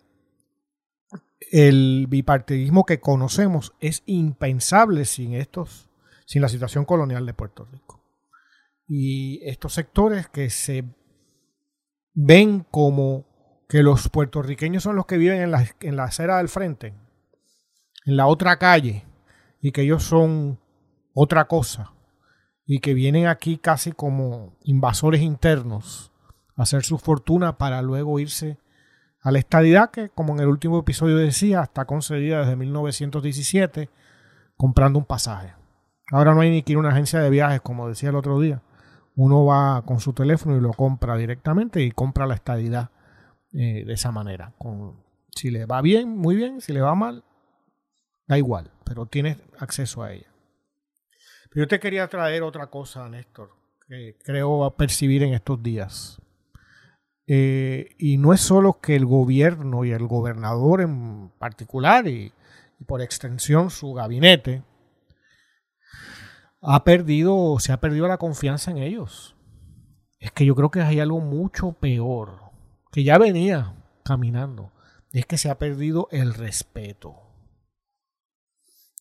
el bipartidismo que conocemos es impensable sin estos, sin la situación colonial de Puerto Rico. Y estos sectores que se ven como que los puertorriqueños son los que viven en la, en la acera del frente, en la otra calle, y que ellos son otra cosa y que vienen aquí casi como invasores internos a hacer su fortuna para luego irse a la estadidad que, como en el último episodio decía, está concedida desde 1917 comprando un pasaje. Ahora no hay ni que ir a una agencia de viajes, como decía el otro día. Uno va con su teléfono y lo compra directamente y compra la estadidad eh, de esa manera. Si le va bien, muy bien. Si le va mal, da igual pero tienes acceso a ella. Pero yo te quería traer otra cosa, Néstor, que creo percibir en estos días. Eh, y no es solo que el gobierno y el gobernador en particular, y, y por extensión su gabinete, ha perdido, se ha perdido la confianza en ellos. Es que yo creo que hay algo mucho peor, que ya venía caminando, es que se ha perdido el respeto.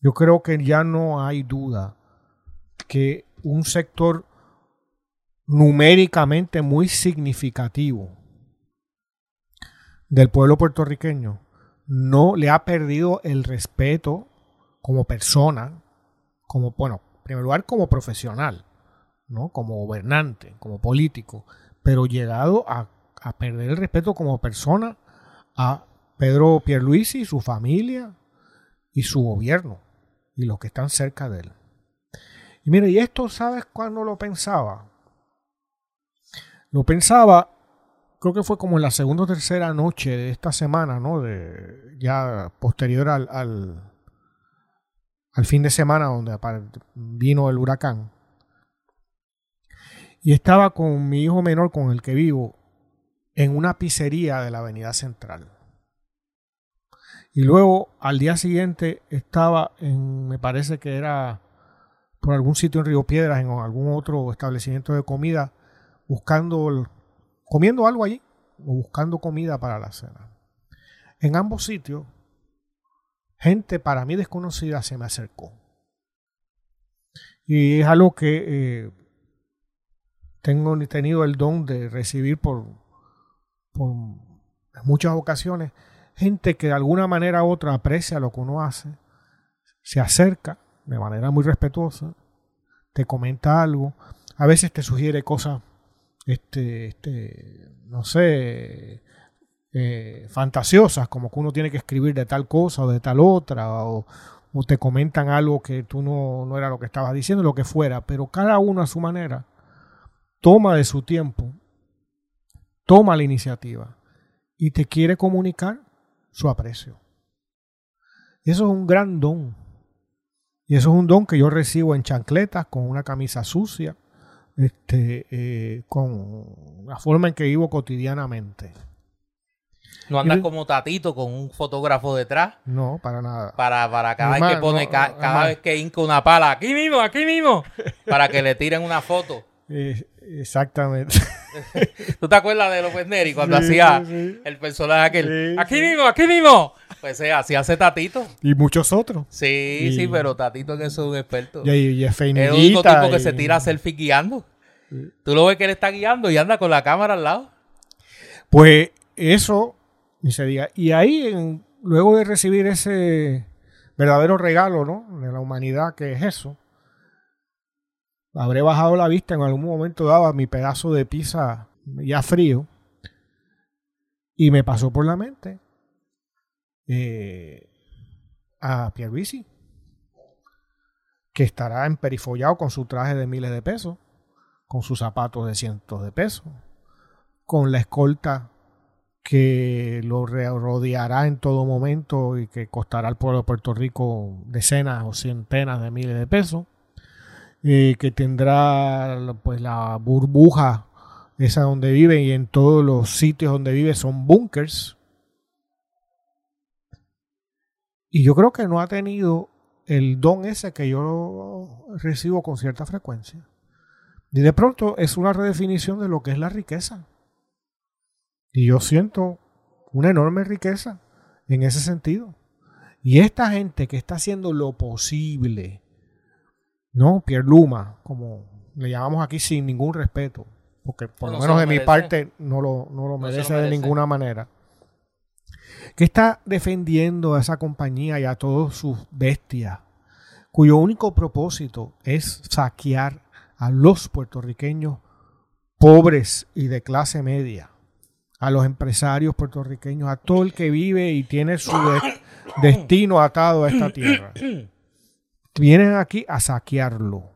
Yo creo que ya no hay duda que un sector numéricamente muy significativo del pueblo puertorriqueño no le ha perdido el respeto como persona, como, bueno, en primer lugar como profesional, ¿no? como gobernante, como político, pero llegado a, a perder el respeto como persona a Pedro Pierluisi su familia y su gobierno y los que están cerca de él. Y mire, y esto, ¿sabes cuándo lo pensaba? Lo pensaba, creo que fue como en la segunda o tercera noche de esta semana, ¿no? De, ya posterior al, al, al fin de semana donde vino el huracán. Y estaba con mi hijo menor con el que vivo en una pizzería de la Avenida Central. Y luego al día siguiente estaba en, me parece que era por algún sitio en Río Piedras, en algún otro establecimiento de comida, buscando, comiendo algo allí o buscando comida para la cena. En ambos sitios, gente para mí desconocida se me acercó. Y es algo que eh, tengo tenido el don de recibir por, por muchas ocasiones. Gente que de alguna manera u otra aprecia lo que uno hace, se acerca de manera muy respetuosa, te comenta algo, a veces te sugiere cosas este, este, no sé, eh, fantasiosas, como que uno tiene que escribir de tal cosa o de tal otra, o, te comentan algo que tú no, no era lo que estabas diciendo, lo que fuera, pero cada uno a su manera toma de su tiempo, toma la iniciativa y te quiere comunicar su aprecio. Y eso es un gran don. Y eso es un don que yo recibo en chancletas, con una camisa sucia, este, eh, con la forma en que vivo cotidianamente. ¿No andas como tatito con un fotógrafo detrás? No, para nada. Para, para cada vez que pone, cada vez que hinca una pala, aquí mismo, aquí mismo, para que le tiren una foto. Eh, exactamente. ¿Tú te acuerdas de López Neri cuando hacía el personaje aquel? aquí mismo, aquí mismo. Pues eh, así hace Tatito. Y muchos otros. Sí, sí, pero Tatito que es un experto. Y, y, es el único tipo que se tira selfie guiando. Tú lo ves que él está guiando y anda con la cámara al lado. Pues eso, ni se diga. Y ahí, luego de recibir ese verdadero regalo, ¿no? De la humanidad que es eso, habré bajado la vista en algún momento daba mi pedazo de pizza ya frío y me pasó por la mente eh, a Pierluisi que estará emperifollado con su traje de miles de pesos con sus zapatos de cientos de pesos con la escolta que lo rodeará en todo momento y que costará al pueblo de Puerto Rico decenas o centenas de miles de pesos que tendrá pues la burbuja esa donde vive y en todos los sitios donde vive son bunkers. Y yo creo que no ha tenido el don ese que yo recibo con cierta frecuencia. Y de pronto es una redefinición de lo que es la riqueza. Y yo siento una enorme riqueza en ese sentido. Y esta gente que está haciendo lo posible no, Pierre Luma, como le llamamos aquí sin ningún respeto, porque por lo menos de mi parte no lo, no lo merece, de ninguna manera. Que está defendiendo a esa compañía y a todos sus bestias, cuyo único propósito es saquear a los puertorriqueños pobres y de clase media, a los empresarios puertorriqueños, a todo el que vive y tiene su destino atado a esta tierra. vienen aquí a saquearlo.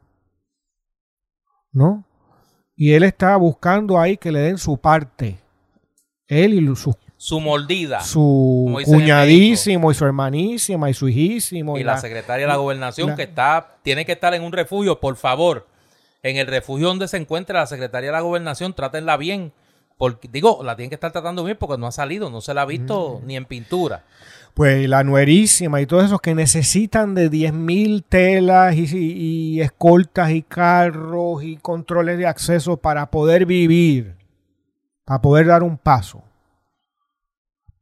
¿No? Y él está buscando ahí que le den su parte. Él y sus su mordida. Su cuñadísimo y su hermanísima y su hijísimo. Y, la, secretaria de la gobernación que está, tiene que estar en un refugio, por favor. En el refugio donde se encuentra la secretaria de la gobernación, trátenla bien. Porque, digo, la tienen que estar tratando bien porque no ha salido, no se la ha visto ni en pintura. Pues la nuerísima y todos esos que necesitan de 10.000 telas y, y escoltas y carros y controles de acceso para poder vivir, para poder dar un paso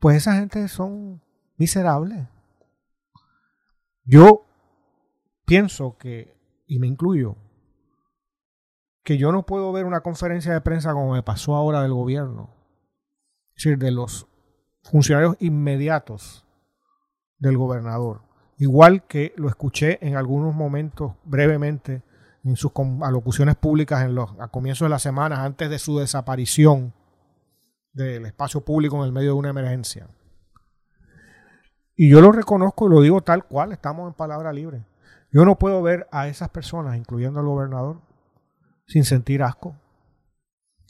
pues esa gente son miserables. Yo pienso que, y me incluyo, que yo no puedo ver una conferencia de prensa como me pasó ahora del gobierno, es decir, de los funcionarios inmediatos del gobernador, igual que lo escuché en algunos momentos brevemente en sus alocuciones públicas en los, a comienzos de la semana antes de su desaparición del espacio público en el medio de una emergencia. Y yo lo reconozco y lo digo tal cual, estamos en palabra libre. Yo no puedo ver a esas personas, incluyendo al gobernador, sin sentir asco.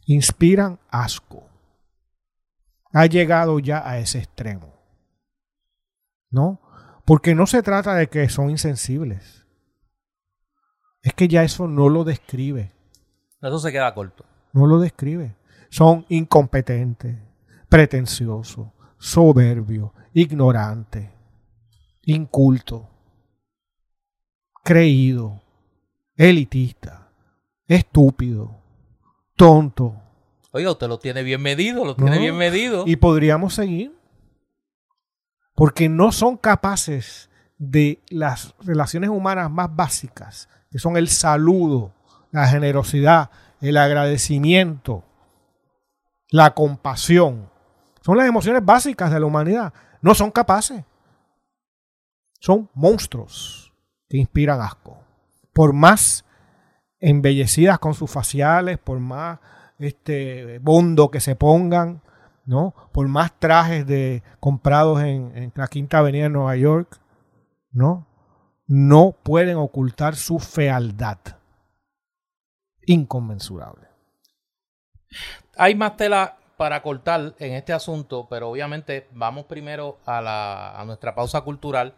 Inspiran asco. Ha llegado ya a ese extremo. ¿No? Porque no se trata de que son insensibles. Es que ya eso no lo describe. Eso se queda corto. No lo describe son incompetentes, pretenciosos, soberbios, ignorantes, incultos, creídos, elitistas, estúpidos, tontos. Oiga, usted lo tiene bien medido, lo tiene bien medido. Y podríamos seguir. Porque no son capaces de las relaciones humanas más básicas, que son el saludo, la generosidad, el agradecimiento, la compasión. Son las emociones básicas de la humanidad. No son capaces. Son monstruos que inspiran asco. Por más embellecidas con sus faciales, por más este bondo que se pongan, ¿no? Por más trajes de comprados en, la Quinta Avenida de Nueva York, ¿no? No pueden ocultar su fealdad. Inconmensurable. Hay más tela para cortar en este asunto, pero obviamente vamos primero a, la, a nuestra pausa cultural.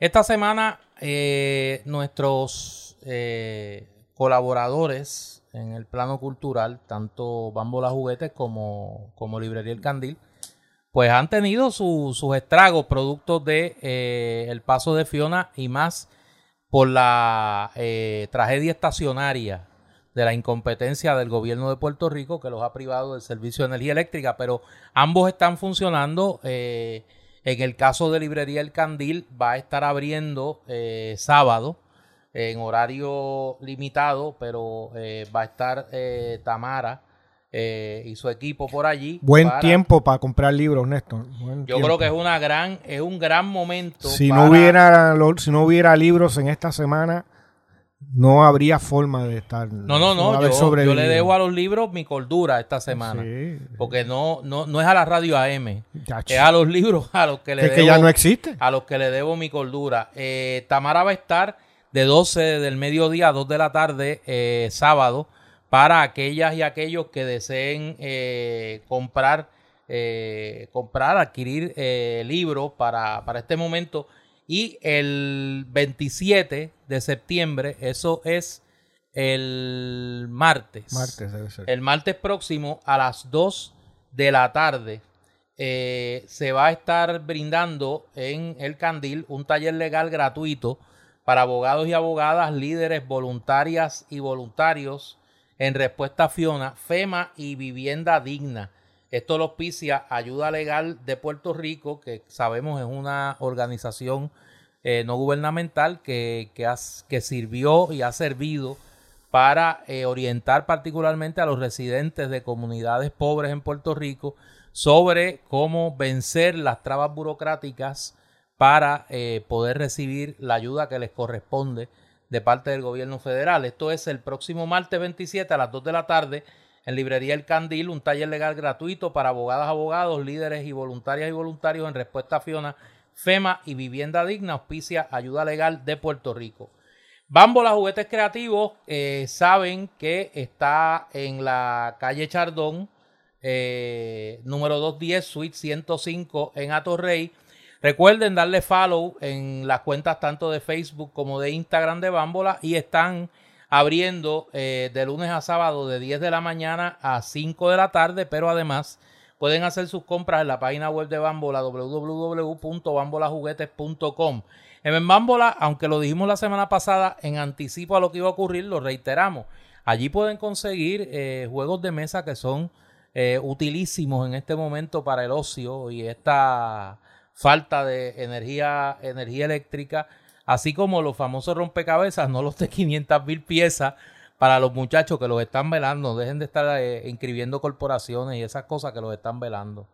Esta semana eh, nuestros eh, colaboradores en el plano cultural, tanto Bambola Juguetes como, como Librería El Candil, pues han tenido sus estragos productos de eh, paso de Fiona y más por la tragedia estacionaria de la incompetencia del gobierno de Puerto Rico que los ha privado del servicio de energía eléctrica, pero ambos están funcionando. Eh, en el caso de Librería El Candil va a estar abriendo eh, sábado en horario limitado, pero eh, va a estar Tamara y su equipo por allí. Buen tiempo para comprar libros, Néstor. Yo creo que es una gran, es un gran momento. Si no hubiera, si no hubiera libros en esta semana no habría forma de estar. No, no, no. yo, le debo a los libros mi cordura esta semana. Porque no, no, no es a la radio AM. Es a los libros a los que le debo. que ya no existe. A los que le debo mi cordura. Eh, Tamara va a estar de 12 del mediodía a 2 de la tarde, eh, sábado, para aquellas y aquellos que deseen eh, comprar, comprar, adquirir libros para, para este momento y el 27 de septiembre, eso es el martes. Martes debe ser. El martes próximo a las 2 de la tarde eh, se va a estar brindando en el Candil un taller legal gratuito para abogados y abogadas, líderes, voluntarias y voluntarios en respuesta a Fiona, FEMA y vivienda digna. Esto lo auspicia Ayuda Legal de Puerto Rico, que sabemos es una organización eh, no gubernamental que, que, sirvió y ha servido para eh, orientar particularmente a los residentes de comunidades pobres en Puerto Rico sobre cómo vencer las trabas burocráticas para eh, poder recibir la ayuda que les corresponde de parte del gobierno federal. Esto es el próximo martes 27 a las 2 de la tarde en Librería El Candil, un taller legal gratuito para abogadas, abogados, líderes y voluntarias y voluntarios en respuesta a Fiona, FEMA y Vivienda Digna, auspicia Ayuda Legal de Puerto Rico. Bambola Juguetes Creativos eh, saben que está en la calle Chardón, eh, número 210, Suite 105 en Atorrey. Recuerden darle follow en las cuentas tanto de Facebook como de Instagram de Bámbola y están abriendo eh, de lunes a sábado de 10 de la mañana a 5 de la tarde, pero además pueden hacer sus compras en la página web de Bambola www.bambolajuguetes.com. En Bambola, aunque lo dijimos la semana pasada en anticipo a lo que iba a ocurrir, lo reiteramos. Allí pueden conseguir eh, juegos de mesa que son eh, utilísimos en este momento para el ocio y esta falta de energía, energía eléctrica, así como los famosos rompecabezas, no los de 500 mil piezas, para los muchachos que los están velando, dejen de estar eh, inscribiendo corporaciones y esas cosas que los están velando.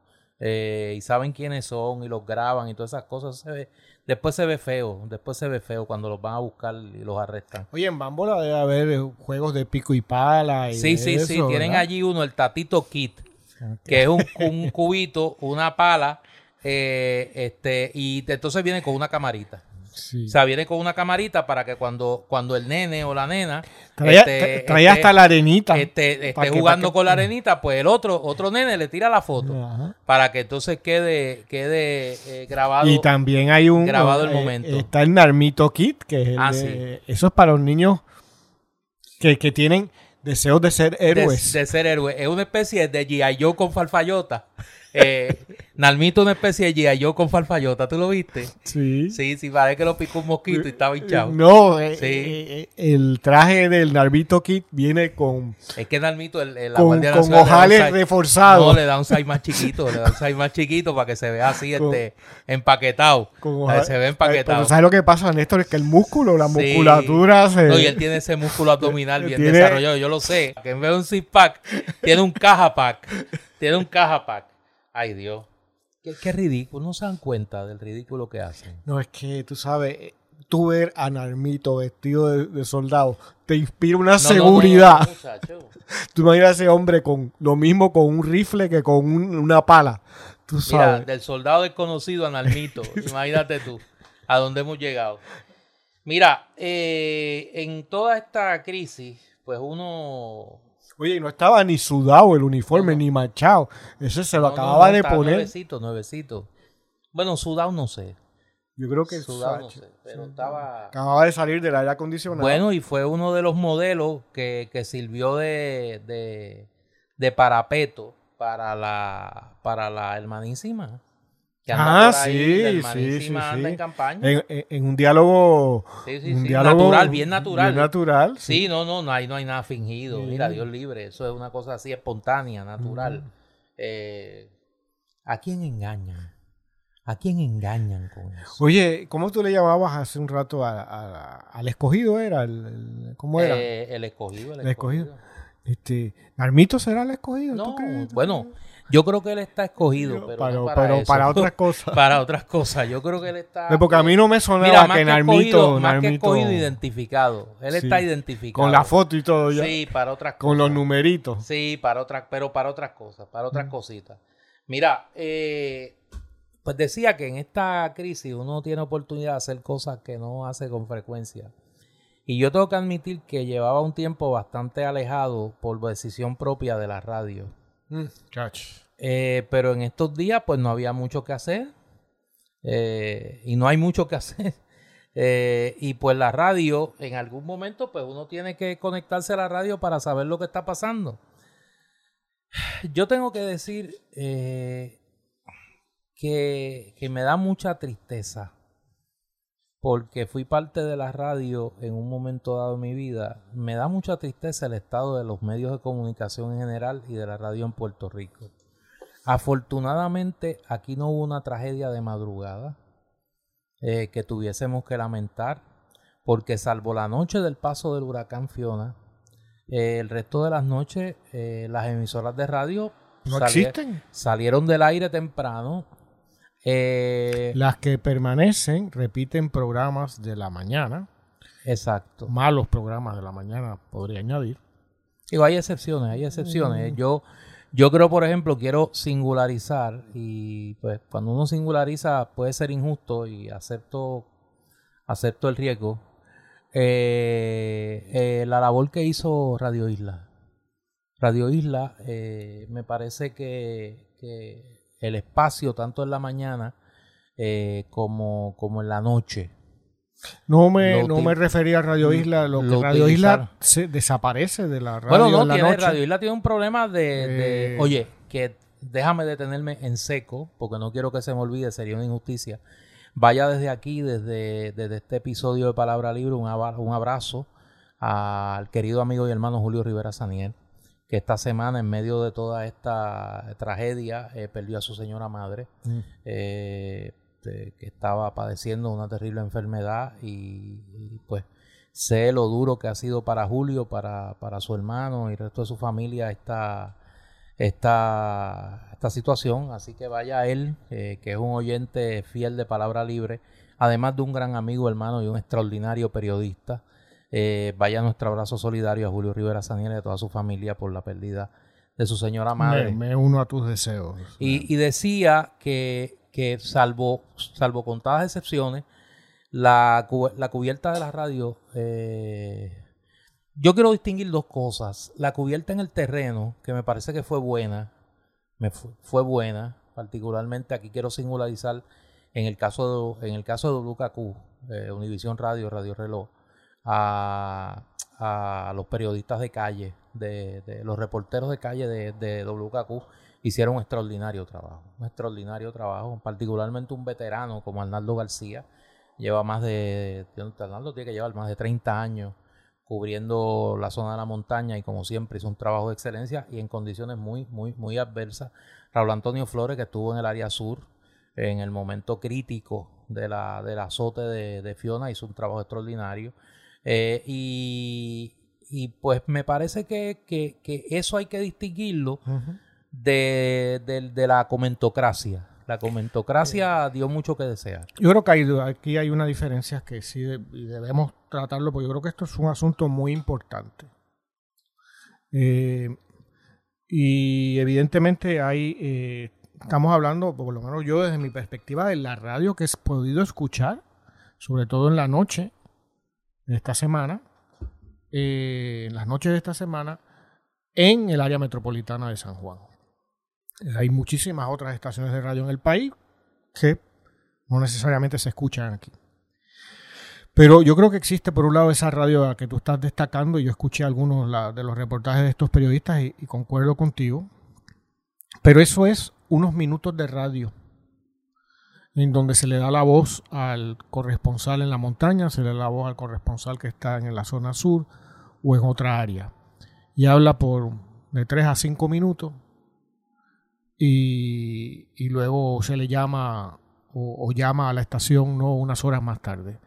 Eh, y saben quiénes son y los graban y todas esas cosas. Se ve, después se ve feo, después se ve feo cuando los van a buscar y los arrestan. Oye, en Bambola debe haber eh, juegos de pico y pala. Y sí, sí, sí. Tienen allí uno, el Tatito Kit, que es un, un cubito, una pala, este, y entonces viene con una camarita. O sea, viene con una camarita para que cuando, cuando el nene o la nena trae, este, este, hasta la arenita esté, esté jugando con la arenita, pues el otro otro nene le tira la foto para que entonces quede quede eh, grabado. Y también hay un grabado el eh, momento. Está el Narmito Kit, que es el Ah, de- eso es para los niños que, que tienen deseos de ser héroes. de ser héroe. Es una especie de G.I. Joe con farfallota. Eh, Nalmito una especie de G.I. Joe con farfallota. ¿Tú lo viste? sí. Sí, sí, parece que lo picó un mosquito y estaba hinchado. No, eh, Sí. eh, eh, el traje del Narmito Kit viene con, Es que Nalmito, el, el- la con, Nacional ojales reforzados. No, le da un size más chiquito, le da un size más chiquito para que se vea así, Con- este, empaquetado. con ojales- se ve empaquetado. Pero ¿sabes lo que pasa, Néstor? Es que el músculo, la Sí. musculatura se... No, y él tiene ese músculo abdominal bien Tiene- desarrollado, yo lo sé. Que en vez de un six pack, tiene un caja pack. Tiene un caja pack. Ay, Dios. Qué, qué ridículo. No se dan cuenta del ridículo que hacen. No, es que tú sabes, tú ver a Narmito vestido de, de soldado te inspira una No, no, no, seguridad. no. Tú imaginas a ese hombre con lo mismo con un rifle que con un- una pala. Tú Mira, sabes. del soldado desconocido a Nalmito. imagínate tú. A dónde hemos llegado. Mira, eh, en toda esta crisis, pues uno Oye, y no estaba ni sudado el uniforme, No, ni manchado. Ese se lo No, acababa no, de poner. Nuevecito, nuevecito. Bueno, sudado no sé. Yo creo que Sudado no sé. Pero estaba. acababa de salir del aire acondicionado. Bueno, y fue uno de los modelos que, que sirvió de, de, de parapeto para la, para la hermanísima. Que anda Ah, por ahí, sí, sí, sí, anda en campaña. en, en- en un diálogo, un diálogo Natural, bien natural. bien natural. Sí, no, no, no hay, no hay nada fingido. Mira, Dios libre. Eso es una cosa así espontánea, natural. Eh, ¿A quién engañan? ¿A quién engañan con eso? Oye, ¿cómo tú le llamabas hace un rato a- a- al escogido? ¿Era? El, el- ¿Cómo era? Eh, el escogido, el, El escogido. escogido. Este, ¿Narmito será el escogido? ¿Tú No, bueno, crees? Yo creo que él está escogido, Yo- pero, no para, pero eso. para otras cosas. para otras cosas. Yo creo que él está. Porque a mí no me sonaba Mira, más que que, Narmito, escogido, más que escogido, identificado. Él Sí. está identificado. con la foto y todo ya. Sí, para otras con los cosas. numeritos. Sí, para otras, pero para otras cosas, para otras cositas. Mira, eh, pues decía que en esta crisis uno tiene oportunidad de hacer cosas que no hace con frecuencia. Y yo tengo que admitir que llevaba un tiempo bastante alejado por decisión propia de la radio. Mm. Eh, pero en estos días pues no había mucho que hacer. Eh, y no hay mucho que hacer. Eh, y pues la radio, en algún momento pues uno tiene que conectarse a la radio para saber lo que está pasando. Yo tengo que decir eh, que, que me da mucha tristeza porque fui parte de la radio en un momento dado de mi vida. Me da mucha tristeza el estado de los medios de comunicación en general y de la radio en Puerto Rico. Afortunadamente aquí no hubo una tragedia de madrugada eh, que tuviésemos que lamentar, porque salvo la noche del paso del huracán Fiona, eh, el resto de las noches eh, las emisoras de radio No sali- existen. salieron del aire temprano. Eh, Las que permanecen repiten programas de la mañana. exacto. Malos programas de la mañana, podría añadir. Digo, hay excepciones, hay excepciones. Yo, yo creo, por ejemplo, quiero singularizar y pues cuando uno singulariza puede ser injusto y acepto, acepto el riesgo. Eh, eh, la labor que hizo Radio Isla. Radio Isla, eh, me parece que, que, el espacio, tanto en la mañana eh, como, como en la noche, no me, no me refería a Radio Isla, lo, que Radio Isla se desaparece de la radio. Bueno, no, tiene, Radio Isla tiene un problema de, oye, que déjame detenerme en seco, porque no quiero que se me olvide, sería una injusticia. Vaya desde aquí, desde, desde este episodio de Palabra Libre, un, un abrazo al querido amigo y hermano Julio Rivera Saniel, que esta semana, en medio de toda esta tragedia, eh, perdió a su señora madre, mm. eh, que estaba padeciendo una terrible enfermedad y, pues sé lo duro que ha sido para Julio, para, para su hermano y el resto de su familia esta, esta, esta situación. Así que vaya a él, eh, que es un oyente fiel de Palabra Libre, además de un gran amigo, hermano y un extraordinario periodista. Eh, vaya nuestro abrazo solidario a Julio Rivera Saniel y a toda su familia por la pérdida de su señora madre. Me, uno a tus deseos. Y, decía que, que, salvo, salvo contadas excepciones, la, la cubierta de la radio, eh, yo quiero distinguir dos cosas. La cubierta en el terreno, que me parece que fue buena, me fue, buena, particularmente aquí quiero singularizar en el caso de, en el caso de WKQ, eh, Univisión Radio, Radio Reloj, a, los periodistas de calle, de, los reporteros de calle de, de WKQ, hicieron un extraordinario trabajo, un extraordinario trabajo, particularmente un veterano como Arnaldo García, lleva más de, Arnaldo tiene que llevar más de 30 años cubriendo la zona de la montaña y como siempre hizo un trabajo de excelencia y en condiciones muy, muy, muy adversas. Raúl Antonio Flores, que estuvo en el área sur en el momento crítico de la, del azote de, Fiona, hizo un trabajo extraordinario. Eh, y, pues me parece que, eso hay que distinguirlo de, de, la comentocracia. La comentocracia dio mucho que desear. Yo creo que aquí hay una diferencia que sí debemos tratarlo, porque yo creo que esto es un asunto muy importante. Eh, y evidentemente hay, eh, estamos hablando, por lo menos yo desde mi perspectiva, de la radio que he podido escuchar, sobre todo en la noche de esta semana, eh, en las noches de esta semana, en el área metropolitana de San Juan. Hay muchísimas otras estaciones de radio en el país que no necesariamente se escuchan aquí. Pero yo creo que existe por un lado esa radio que tú estás destacando, y yo escuché algunos de los reportajes de estos periodistas y, concuerdo contigo, pero eso es unos minutos de radio en donde se le da la voz al corresponsal en la montaña, se le da la voz al corresponsal que está en la zona sur o en otra área. Y habla por de 3 a 5 minutos y, luego se le llama o, llama a la estación no unas horas más tarde.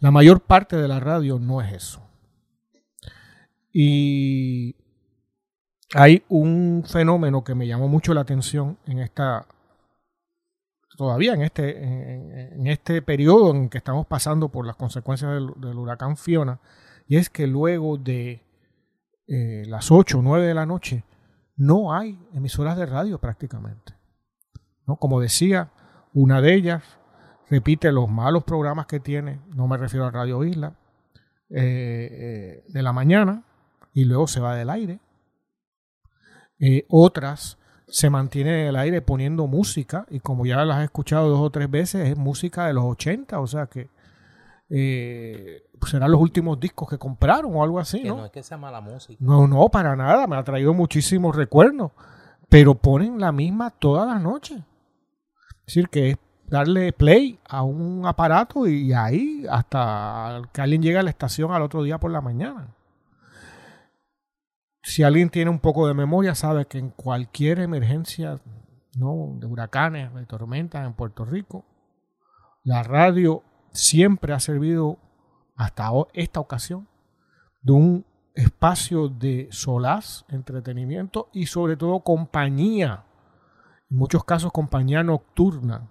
La mayor parte de la radio no es eso. Y hay un fenómeno que me llamó mucho la atención en esta todavía en este en, este periodo en que estamos pasando por las consecuencias del, huracán Fiona y es que luego de eh, las 8 o 9 de la noche no hay emisoras de radio prácticamente. ¿no? Como decía, una de ellas repite los malos programas que tiene, no me refiero a Radio Isla, eh, eh, de la mañana y luego se va del aire. Eh, otras se mantienen en el aire poniendo música y como ya las he escuchado dos o tres veces, es música de los 80, o sea que serán los últimos discos que compraron o algo así. ¿no? no es que sea mala música. No, no, para nada, me ha traído muchísimos recuerdos, pero ponen la misma todas las noches. Es decir, que es darle play a un aparato y ahí hasta que alguien llegue a la estación al otro día por la mañana. Si alguien tiene un poco de memoria, sabe que en cualquier emergencia ¿no? de huracanes, de tormentas en Puerto Rico, la radio siempre ha servido hasta esta ocasión de un espacio de solaz, entretenimiento y sobre todo compañía, en muchos casos compañía nocturna,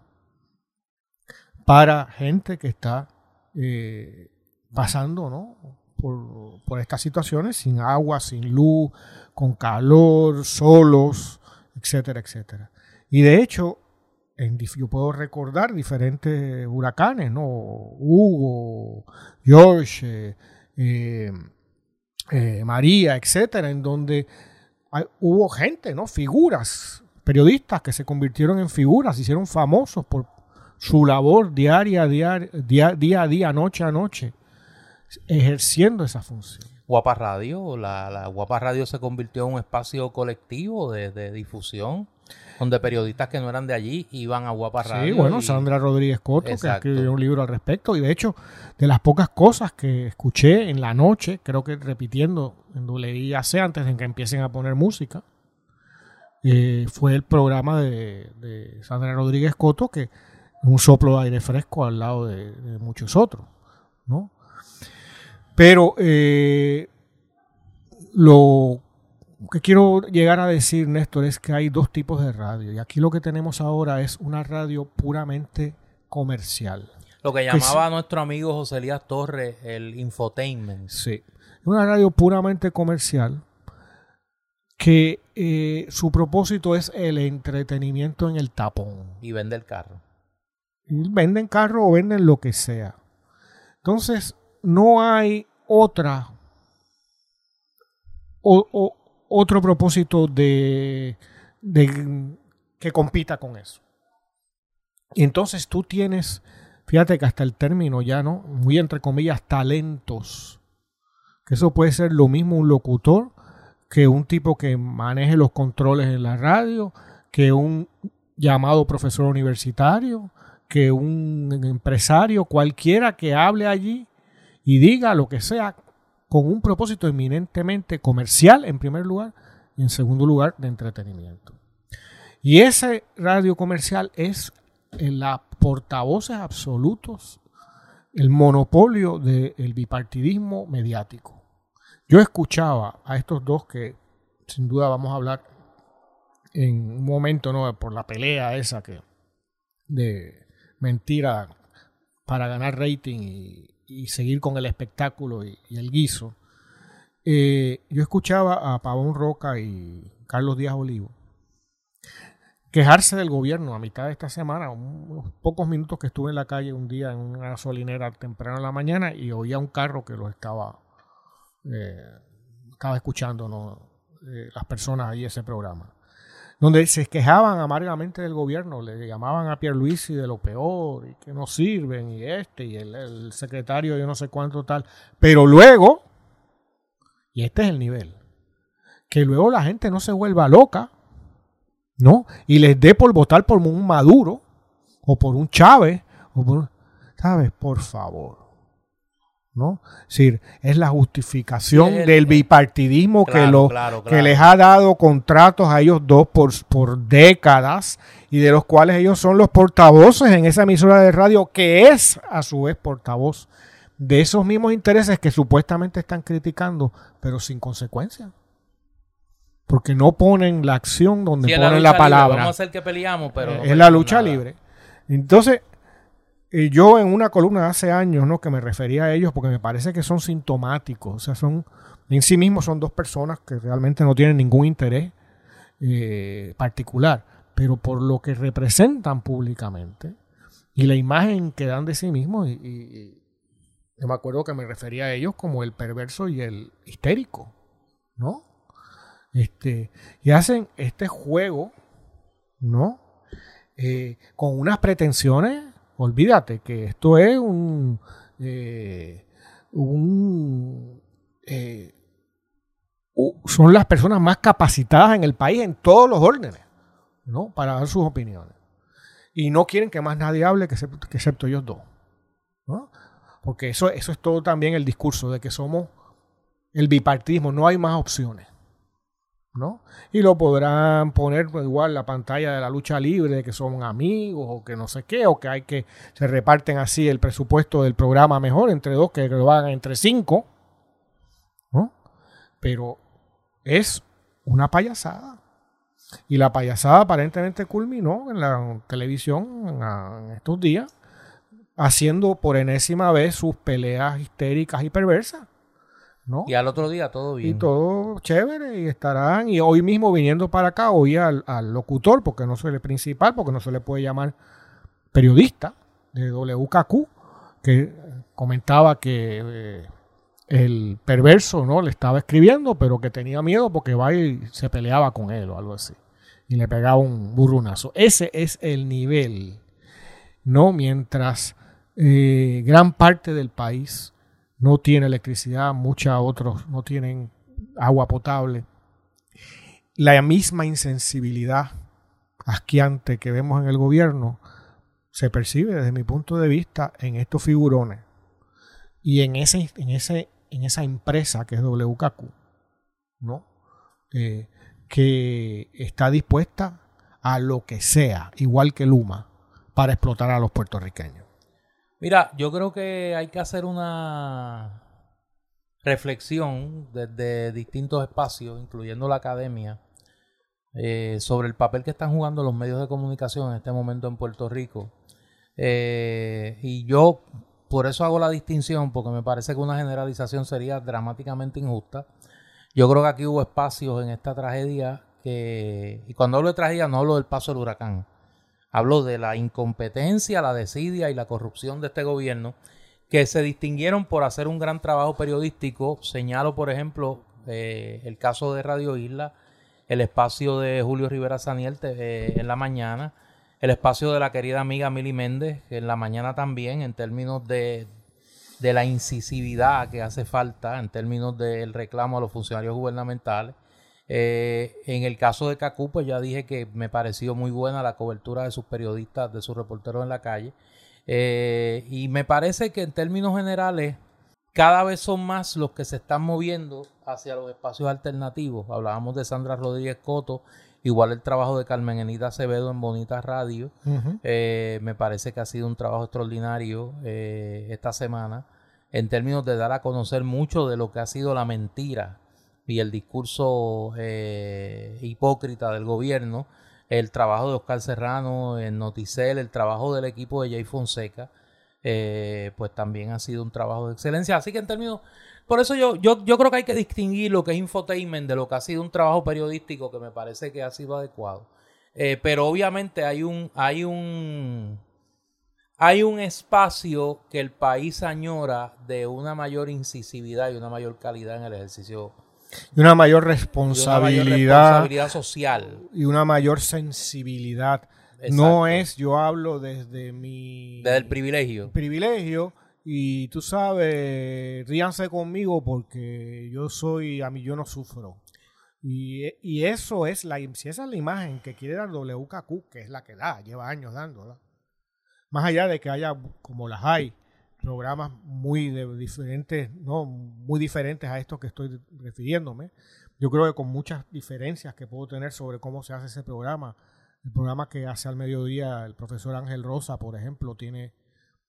para gente que está eh, pasando ¿no? por, estas situaciones sin agua, sin luz, con calor, solos, etcétera, etcétera. Y de hecho, en, yo puedo recordar diferentes huracanes, ¿no? Hugo, George, eh, eh, María, etcétera, en donde hubo gente, ¿no? Figuras, periodistas que se convirtieron en figuras, se hicieron famosos por su labor diaria, diaria, día, día a día, noche a noche, ejerciendo esa función. Guapa Radio, la, la Guapa Radio se convirtió en un espacio colectivo de, difusión, donde periodistas que no eran de allí iban a Guapa Radio. Sí, bueno, Sandra Rodríguez Coto, que escribió un libro al respecto, y de hecho, de las pocas cosas que escuché en la noche, creo que repitiendo en WIAC antes de que empiecen a poner música, eh, fue el programa de, de Sandra Rodríguez Coto, que un soplo de aire fresco al lado de, muchos otros, ¿no? Pero eh, lo que quiero llegar a decir, Néstor, es que hay dos tipos de radio. Y aquí lo que tenemos ahora es una radio puramente comercial. Lo que llamaba nuestro amigo José Elías Torres el infotainment. Sí. Una radio puramente comercial que eh, su propósito es el entretenimiento en el tapón. Y vende el carro venden carro o venden lo que sea. Entonces, no hay otra o, otro propósito de, de, que compita con eso. Y entonces tú tienes, fíjate que hasta el término ya, ¿no? Muy entre comillas, talentos. Que eso puede ser lo mismo un locutor que un tipo que maneje los controles en la radio, que un llamado profesor universitario, que un empresario cualquiera que hable allí y diga lo que sea con un propósito eminentemente comercial en primer lugar y en segundo lugar de entretenimiento. Y ese radio comercial es la portavoces absolutos, el monopolio del bipartidismo mediático. Yo escuchaba a estos dos que sin duda vamos a hablar en un momento, ¿no? Por la pelea esa que de mentira para ganar rating y, seguir con el espectáculo y, el guiso. Eh, yo escuchaba a Pavón Roca y Carlos Díaz Olivo quejarse del gobierno a mitad de esta semana, unos pocos minutos que estuve en la calle un día en una gasolinera temprano en la mañana y oía un carro que los estaba, eh, estaba escuchando eh, las personas ahí ese programa donde se quejaban amargamente del gobierno, le llamaban a Pierluisi de lo peor y que no sirven y este y el, secretario yo no sé cuánto tal, pero luego, y este es el nivel, que luego la gente no se vuelva loca, ¿no? Y les dé por votar por un Maduro o por un Chávez o por, ¿sabes? Por favor. ¿No? Es decir, es la justificación del bipartidismo que, lo, que les ha dado contratos a ellos dos por, por décadas y de los cuales ellos son los portavoces en esa emisora de radio que es a su vez portavoz de esos mismos intereses que supuestamente están criticando, pero sin consecuencia. Porque no ponen la acción donde ponen la, palabra. vamos a hacer que peleamos, pero... es la lucha libre. Entonces, yo en una columna hace años, ¿no? Que me refería a ellos porque me parece que son sintomáticos. O sea, son, en sí mismos son dos personas que realmente no tienen ningún interés eh, particular, pero por lo que representan públicamente y la imagen que dan de sí mismos. Y, me acuerdo que me refería a ellos como el perverso y el histérico, ¿no? Este, y hacen este juego, ¿no? Eh, con unas pretensiones Olvídate que esto es un, eh, eh, son las personas más capacitadas en el país en todos los órdenes, ¿no? Para dar sus opiniones. Y no quieren que más nadie hable que, excepto ellos dos. Porque eso, eso es todo también el discurso de que somos el bipartismo, no hay más opciones. ¿No? Y lo podrán poner igual la pantalla de la lucha libre, de que son amigos o que no sé qué, o que hay que se reparten así el presupuesto del programa mejor entre dos, que lo hagan entre cinco, ¿no? Pero es una payasada. Y la payasada aparentemente culminó en la televisión en estos días, haciendo por enésima vez sus peleas histéricas y perversas. Y al otro día todo bien. Y todo chévere y estarán, y hoy mismo viniendo para acá, oí al, locutor, porque no soy el principal, porque no se le puede llamar periodista de WKQ, que comentaba que eh, el perverso no le estaba escribiendo, pero que tenía miedo porque va y se peleaba con él o algo así. Y le pegaba un burrunazo. Ese es el nivel, ¿no? Mientras eh, gran parte del país no tiene electricidad, muchos otros no tienen agua potable. La misma insensibilidad asquiante que vemos en el gobierno se percibe desde mi punto de vista en estos figurones y en ese, en ese en esa empresa que es WKQ, ¿no? Eh, que está dispuesta a lo que sea, igual que Luma, para explotar a los puertorriqueños. Mira, yo creo que hay que hacer una reflexión desde distintos espacios, incluyendo la academia, eh, sobre el papel que están jugando los medios de comunicación en este momento en Puerto Rico. Eh, y yo por eso hago la distinción, porque me parece que una generalización sería dramáticamente injusta. Yo creo que aquí hubo espacios en esta tragedia que, y cuando hablo de tragedia no hablo del paso del huracán, hablo de la incompetencia, la desidia y la corrupción de este gobierno, que se distinguieron por hacer un gran trabajo periodístico. Señalo, por ejemplo, eh, el caso de Radio Isla, el espacio de Julio Rivera Saniel eh, en la mañana, el espacio de la querida amiga Mili Méndez, en la mañana también, en términos de, la incisividad que hace falta, en términos del reclamo a los funcionarios gubernamentales. Eh, en el caso de Cacú, pues ya dije que me pareció muy buena la cobertura de sus periodistas, de sus reporteros en la calle. Eh, y me parece que en términos generales, cada vez son más los que se están moviendo hacia los espacios alternativos. Hablábamos de Sandra Rodríguez Coto Igual el trabajo de Carmen Enita Acevedo en Bonita Radio. Eh, me parece que ha sido un trabajo extraordinario eh, esta semana en términos de dar a conocer mucho de lo que ha sido la mentira y el discurso eh, hipócrita del gobierno. El trabajo de Oscar Serrano en Noticel, el trabajo del equipo de Jay Fonseca, pues también ha sido un trabajo de excelencia. Así que en términos por eso yo, yo, yo creo que hay que distinguir lo que es infotainment de lo que ha sido un trabajo periodístico que me parece que ha sido adecuado. Eh, pero obviamente hay un, hay un hay un espacio que el país añora de una mayor incisividad y una mayor calidad en el ejercicio. Y una mayor responsabilidad. Una mayor responsabilidad social. Y una mayor sensibilidad. No es, yo hablo desde mi... Desde el privilegio. Privilegio y tú sabes, ríanse conmigo porque yo soy, a mí yo no sufro. Y, eso es la, si esa es la imagen que quiere dar WKQ, que es la que da, lleva años dándola. Más allá de que haya, como las hay, programas muy diferentes, no, muy diferentes a estos que estoy refiriéndome. Yo creo que con muchas diferencias que puedo tener sobre cómo se hace ese programa. El programa que hace al mediodía el profesor Ángel Rosa, por ejemplo, tiene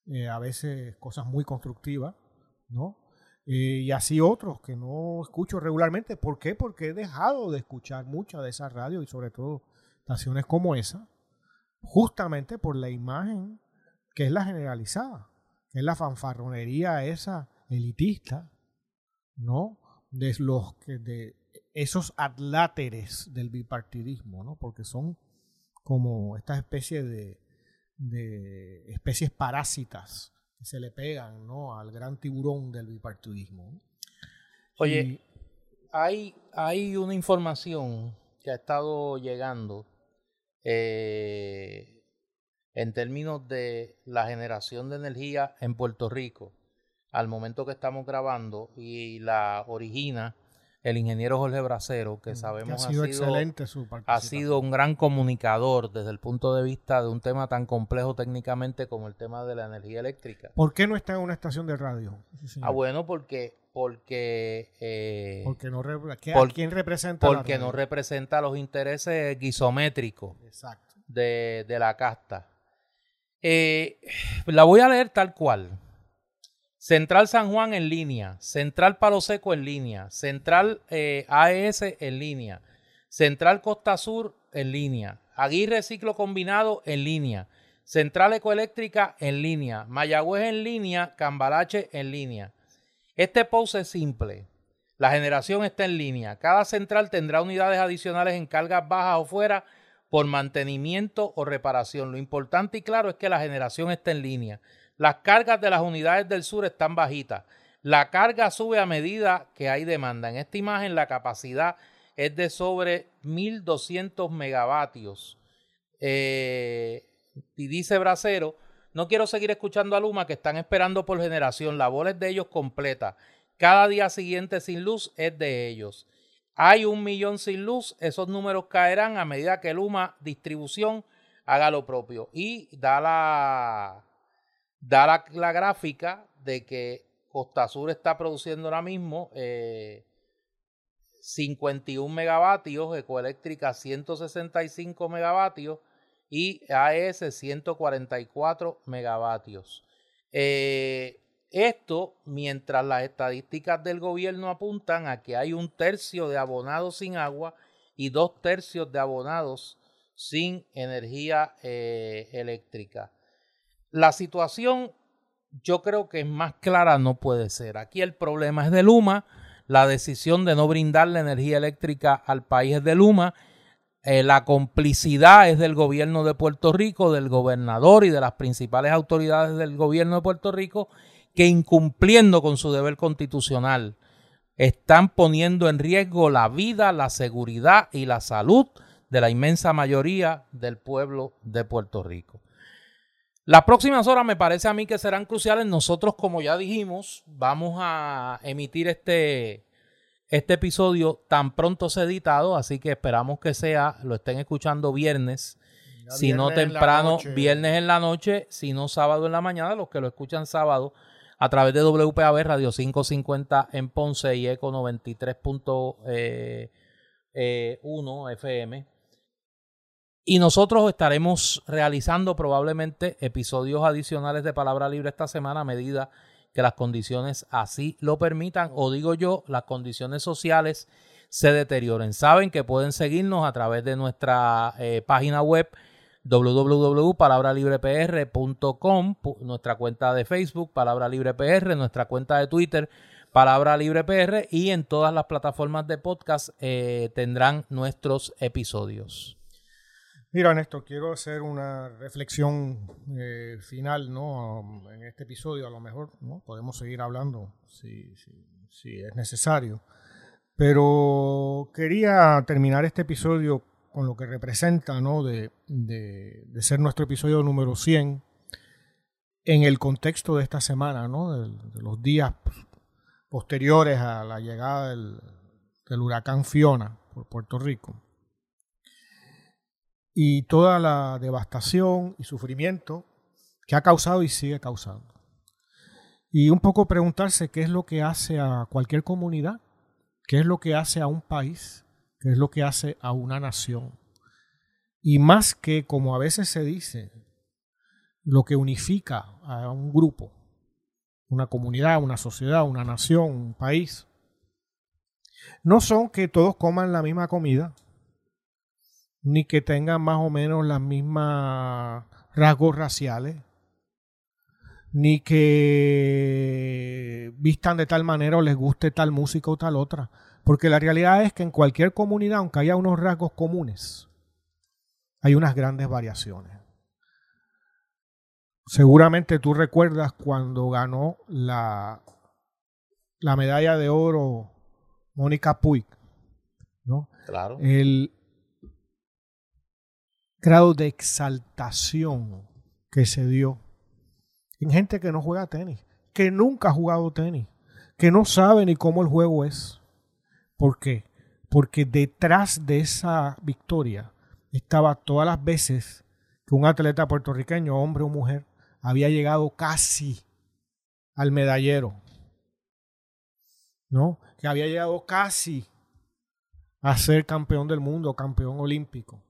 eh, a veces cosas muy constructivas, ¿no? Eh, y así otros que no escucho regularmente. ¿Por qué? Porque he dejado de escuchar muchas de esas radios y sobre todo estaciones como esa, justamente por la imagen que es la generalizada, que es la fanfarronería esa elitista, ¿no? De los que de esos adláteres del bipartidismo, ¿no? Porque son como esta especie de de especies parásitas que se le pegan ¿no? al gran tiburón del bipartidismo. Oye, hay, hay una información que ha estado llegando eh, en términos de la generación de energía en Puerto Rico al momento que estamos grabando y la origina el ingeniero Jorge Bracero, que mm, sabemos ha sido, excelente su ha sido un gran comunicador desde el punto de vista de un tema tan complejo técnicamente como el tema de la energía eléctrica. ¿Por qué no está en una estación de radio? ah, bueno, porque porque eh, porque no quién representa porque no representa los intereses guisométricos De, de la casta. Eh, la voy a leer tal cual. Central San Juan en línea, Central Palo Seco en línea, Central eh, AES en línea, Central Costa Sur en línea, Aguirre Ciclo Combinado en línea, Central Ecoeléctrica en línea, Mayagüez en línea, Cambalache en línea. Este post es simple. La generación está en línea. Cada central tendrá unidades adicionales en cargas bajas o fuera por mantenimiento o reparación. Lo importante y claro es que la generación está en línea. Las cargas de las unidades del sur están bajitas. La carga sube a medida que hay demanda. En esta imagen la capacidad es de sobre 1200 megavatios. Eh, y dice Bracero, no quiero seguir escuchando a Luma que están esperando por generación. La bola es de ellos completa. Cada día siguiente sin luz es de ellos. Hay un millón sin luz, esos números caerán a medida que Luma Distribución haga lo propio. Y da la, da la, gráfica de que Costa Sur está produciendo ahora mismo 51 eh, megavatios, Ecoeléctrica 165 megavatios y AES 144 megavatios. Eh, esto mientras las estadísticas del gobierno apuntan a que hay un tercio de abonados sin agua y dos tercios de abonados sin energía eh, eléctrica. La situación yo creo que es más clara no puede ser. Aquí el problema es de Luma, la decisión de no brindarle energía eléctrica al país es de Luma eh, la complicidad es del gobierno de Puerto Rico, del gobernador y de las principales autoridades del gobierno de Puerto Rico que incumpliendo con su deber constitucional están poniendo en riesgo la vida, la seguridad y la salud de la inmensa mayoría del pueblo de Puerto Rico. Las próximas horas me parece a mí que serán cruciales. Nosotros, como ya dijimos, vamos a emitir este, este episodio tan pronto se editado, así que esperamos que sea, lo estén escuchando viernes, si no temprano, viernes en la noche, si no sábado en la mañana, los que lo escuchan sábado a través de WPAB Radio 550 en Ponce y Eco 93.1 eh, eh, FM. Y nosotros estaremos realizando probablemente episodios adicionales de Palabra Libre esta semana a medida que las condiciones así lo permitan o digo yo, las condiciones sociales se deterioren. Saben que pueden seguirnos a través de nuestra eh, página web www.palabralibrepr.com, nuestra cuenta de Facebook, Palabra Libre PR, nuestra cuenta de Twitter, Palabra Libre PR y en todas las plataformas de podcast eh, tendrán nuestros episodios. Mira, Néstor, quiero hacer una reflexión eh, final ¿no? en este episodio. A lo mejor ¿no? podemos seguir hablando si, si, es necesario. Pero quería terminar este episodio con lo que representa ¿no? de, de, ser nuestro episodio número 100 en el contexto de esta semana, ¿no? de, los días posteriores a la llegada del, del huracán Fiona por Puerto Rico y toda la devastación y sufrimiento que ha causado y sigue causando. Y un poco preguntarse qué es lo que hace a cualquier comunidad, qué es lo que hace a un país, es lo que hace a una nación. Y más que, como a veces se dice, lo que unifica a un grupo, una comunidad, una sociedad, una nación, un país, no son que todos coman la misma comida, ni que tengan más o menos las mismas rasgos raciales, ni que vistan de tal manera o les guste tal música o tal otra. Porque la realidad es que en cualquier comunidad, aunque haya unos rasgos comunes, hay unas grandes variaciones. Seguramente tú recuerdas cuando ganó la, la medalla de oro Mónica Puig, ¿no? Claro. El, grado de exaltación que se dio en gente que no juega tenis, que nunca ha jugado tenis, que no sabe ni cómo el juego es. ¿Por qué? Porque detrás de esa victoria estaba todas las veces que un atleta puertorriqueño, hombre o mujer, había llegado casi al medallero. ¿No? Que había llegado casi a ser campeón del mundo, campeón olímpico.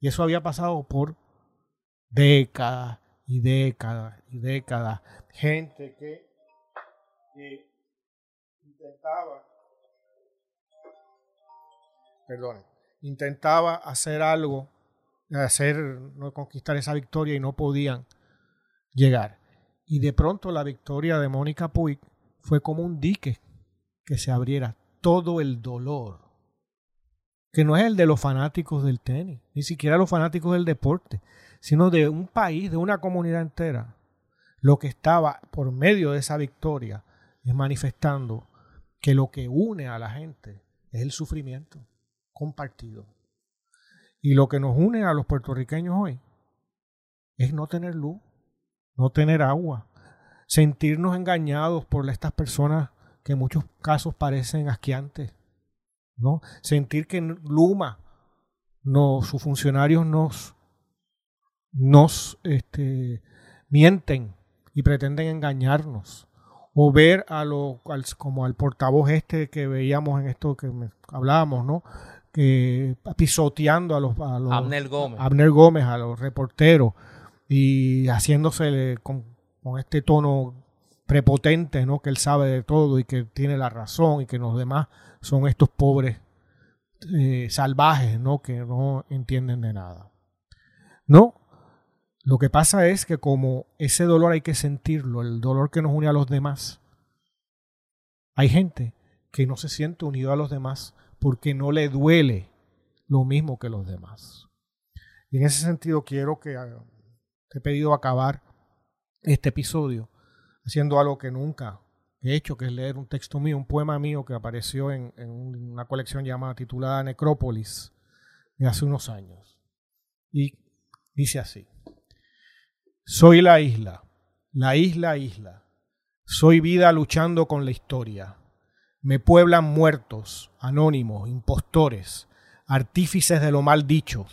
Y eso había pasado por décadas y décadas y décadas. Gente que, intentaba, perdón, intentaba hacer algo, hacer, conquistar esa victoria y no podían llegar. Y de pronto la victoria de Mónica Puig fue como un dique que se abriera todo el dolor que no es el de los fanáticos del tenis, ni siquiera los fanáticos del deporte, sino de un país, de una comunidad entera, lo que estaba por medio de esa victoria, es manifestando que lo que une a la gente es el sufrimiento compartido. Y lo que nos une a los puertorriqueños hoy es no tener luz, no tener agua, sentirnos engañados por estas personas que en muchos casos parecen asqueantes, ¿no? Sentir que Luma, no, sus funcionarios nos, nos este, mienten y pretenden engañarnos. O ver a lo, como al portavoz este que veíamos en esto que hablábamos, ¿no? Que pisoteando a los, a los Abner Gómez. Abner Gómez, a los reporteros y haciéndose con, con este tono prepotente, ¿no? Que él sabe de todo y que tiene la razón y que los demás son estos pobres eh, salvajes, ¿no? Que no entienden de nada. No, lo que pasa es que como ese dolor hay que sentirlo, el dolor que nos une a los demás, hay gente que no se siente unido a los demás porque no le duele lo mismo que los demás. Y en ese sentido quiero que te he pedido acabar este episodio haciendo algo que nunca he hecho, que es leer un texto mío, un poema mío que apareció en, una colección llamada titulada Necrópolis de hace unos años. Y dice así, soy la isla, la isla isla, soy vida luchando con la historia. Me pueblan muertos, anónimos, impostores, artífices de lo mal dicho,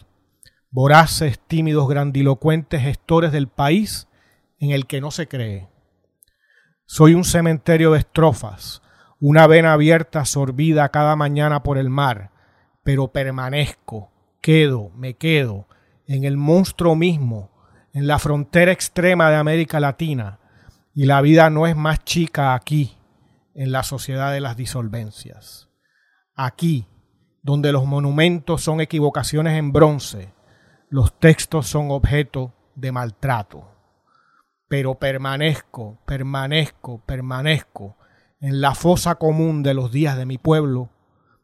voraces, tímidos, grandilocuentes gestores del país en el que no se cree. Soy un cementerio de estrofas, una vena abierta sorbida cada mañana por el mar, pero permanezco, quedo, me quedo en el monstruo mismo, en la frontera extrema de América Latina, y la vida no es más chica aquí, en la sociedad de las disolvencias. Aquí, donde los monumentos son equivocaciones en bronce, los textos son objeto de maltrato pero permanezco, permanezco, permanezco en la fosa común de los días de mi pueblo,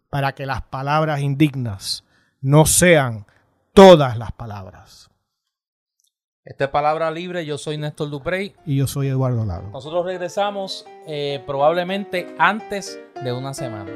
para que las palabras indignas no sean todas las palabras. Esta es Palabra Libre, yo soy Néstor Duprey. Y yo soy Eduardo Lago. Nosotros regresamos eh, probablemente antes de una semana.